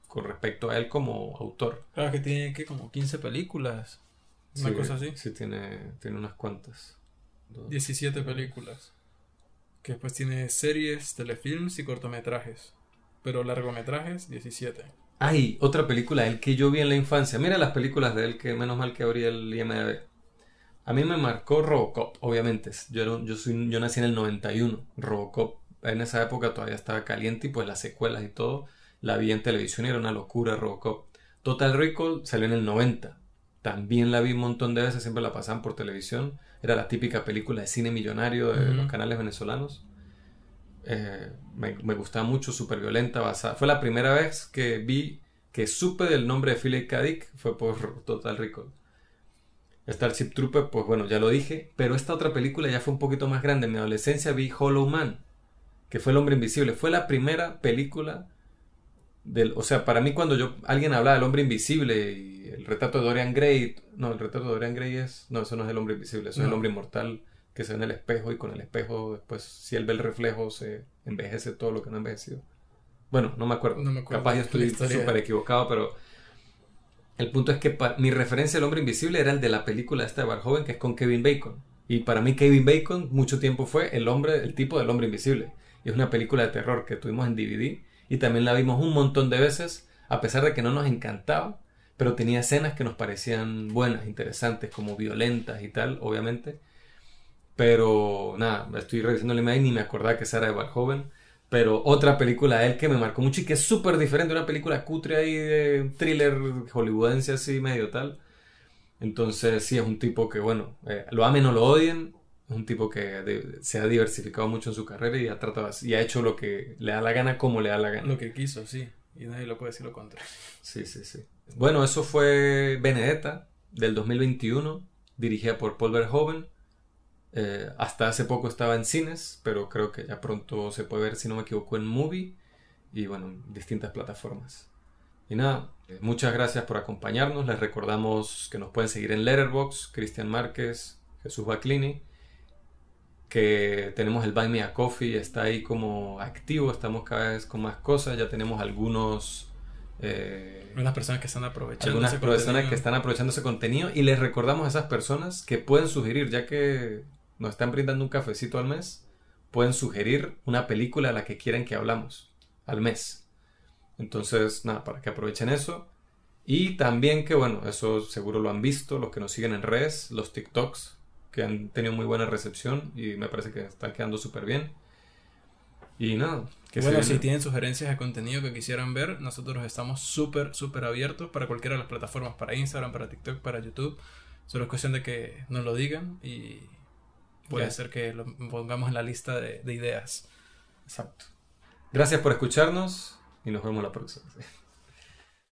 con respecto a él como autor. Claro que tiene que como 15 películas, una cosa así. Sí, tiene, tiene unas cuantas. 17 películas. Que después tiene series, telefilms y cortometrajes. Pero largometrajes, 17. Hay otra película de él que yo vi en la infancia. Mira las películas de él que menos mal que abrí el IMDb. A mí me marcó Robocop, obviamente. Yo, yo, soy, yo nací en el 91. Robocop en esa época todavía estaba caliente y pues las secuelas y todo la vi en televisión y era una locura Robocop. Total Recall salió en el 90. También la vi un montón de veces, siempre la pasaban por televisión. Era la típica película de cine millonario de los canales venezolanos. Eh, me, me, gustaba mucho, súper violenta, basada. Fue la primera vez que vi, que supe del nombre de Philip K. Dick, fue por Total Recall. Starship Trooper, pues bueno, ya lo dije, pero esta otra película ya fue un poquito más grande. En mi adolescencia vi Hollow Man, que fue El Hombre Invisible. Fue la primera película del, o sea, para mí cuando yo alguien hablaba del Hombre Invisible y el retrato de Dorian Gray, no, el retrato de Dorian Gray es, no, eso no es el Hombre Invisible, eso es el Hombre Inmortal que se ve en el espejo y con el espejo después si él ve el reflejo se envejece todo lo que no ha envejecido. Bueno, no me acuerdo. Capaz yo estoy súper equivocado, pero el punto es que mi referencia al hombre invisible era el de la película esta de Barjoven que es con Kevin Bacon. Y para mí Kevin Bacon mucho tiempo fue el hombre, el tipo del hombre invisible. Y es una película de terror que tuvimos en DVD y también la vimos un montón de veces, a pesar de que no nos encantaba, pero tenía escenas que nos parecían buenas, interesantes, como violentas y tal, obviamente. Pero nada, estoy revisando el email y ni me acordaba que esa era de Barjoven. Pero otra película de él que me marcó mucho y que es súper diferente, una película cutre ahí de thriller hollywoodense así medio tal. Entonces sí, es un tipo que, bueno, eh, lo amen o lo odien, es un tipo que se ha diversificado mucho en su carrera y ha tratado y ha hecho lo que le da la gana como le da la gana. Lo que quiso, sí. Y nadie lo puede decir lo contrario. Sí, sí, sí. Bueno, eso fue Benedetta del 2021, dirigida por Paul Verhoeven. Eh, hasta hace poco estaba en cines, pero creo que ya pronto se puede ver, si no me equivoco, en Movie y bueno, en distintas plataformas. Y nada, eh, muchas gracias por acompañarnos. Les recordamos que nos pueden seguir en Letterboxd, Cristian Márquez, Jesús Baclini, que tenemos el Buy Me a Coffee, está ahí como activo, estamos cada vez con más cosas, ya tenemos algunos... Eh, algunas personas que están aprovechando algunas personas que están aprovechando ese contenido y les recordamos a esas personas que pueden sugerir, ya que nos están brindando un cafecito al mes, pueden sugerir una película a la que quieren que hablamos al mes. Entonces, nada, para que aprovechen eso. Y también que, bueno, eso seguro lo han visto, los que nos siguen en redes, los TikToks, que han tenido muy buena recepción y me parece que están quedando súper bien. Y nada. Que bueno, si tienen sugerencias de contenido que quisieran ver, nosotros estamos súper, súper abiertos para cualquiera de las plataformas, para Instagram, para TikTok, para YouTube. Solo es cuestión de que nos lo digan y puede ser que lo pongamos en la lista de, de ideas. Exacto. Gracias por escucharnos y nos vemos la próxima.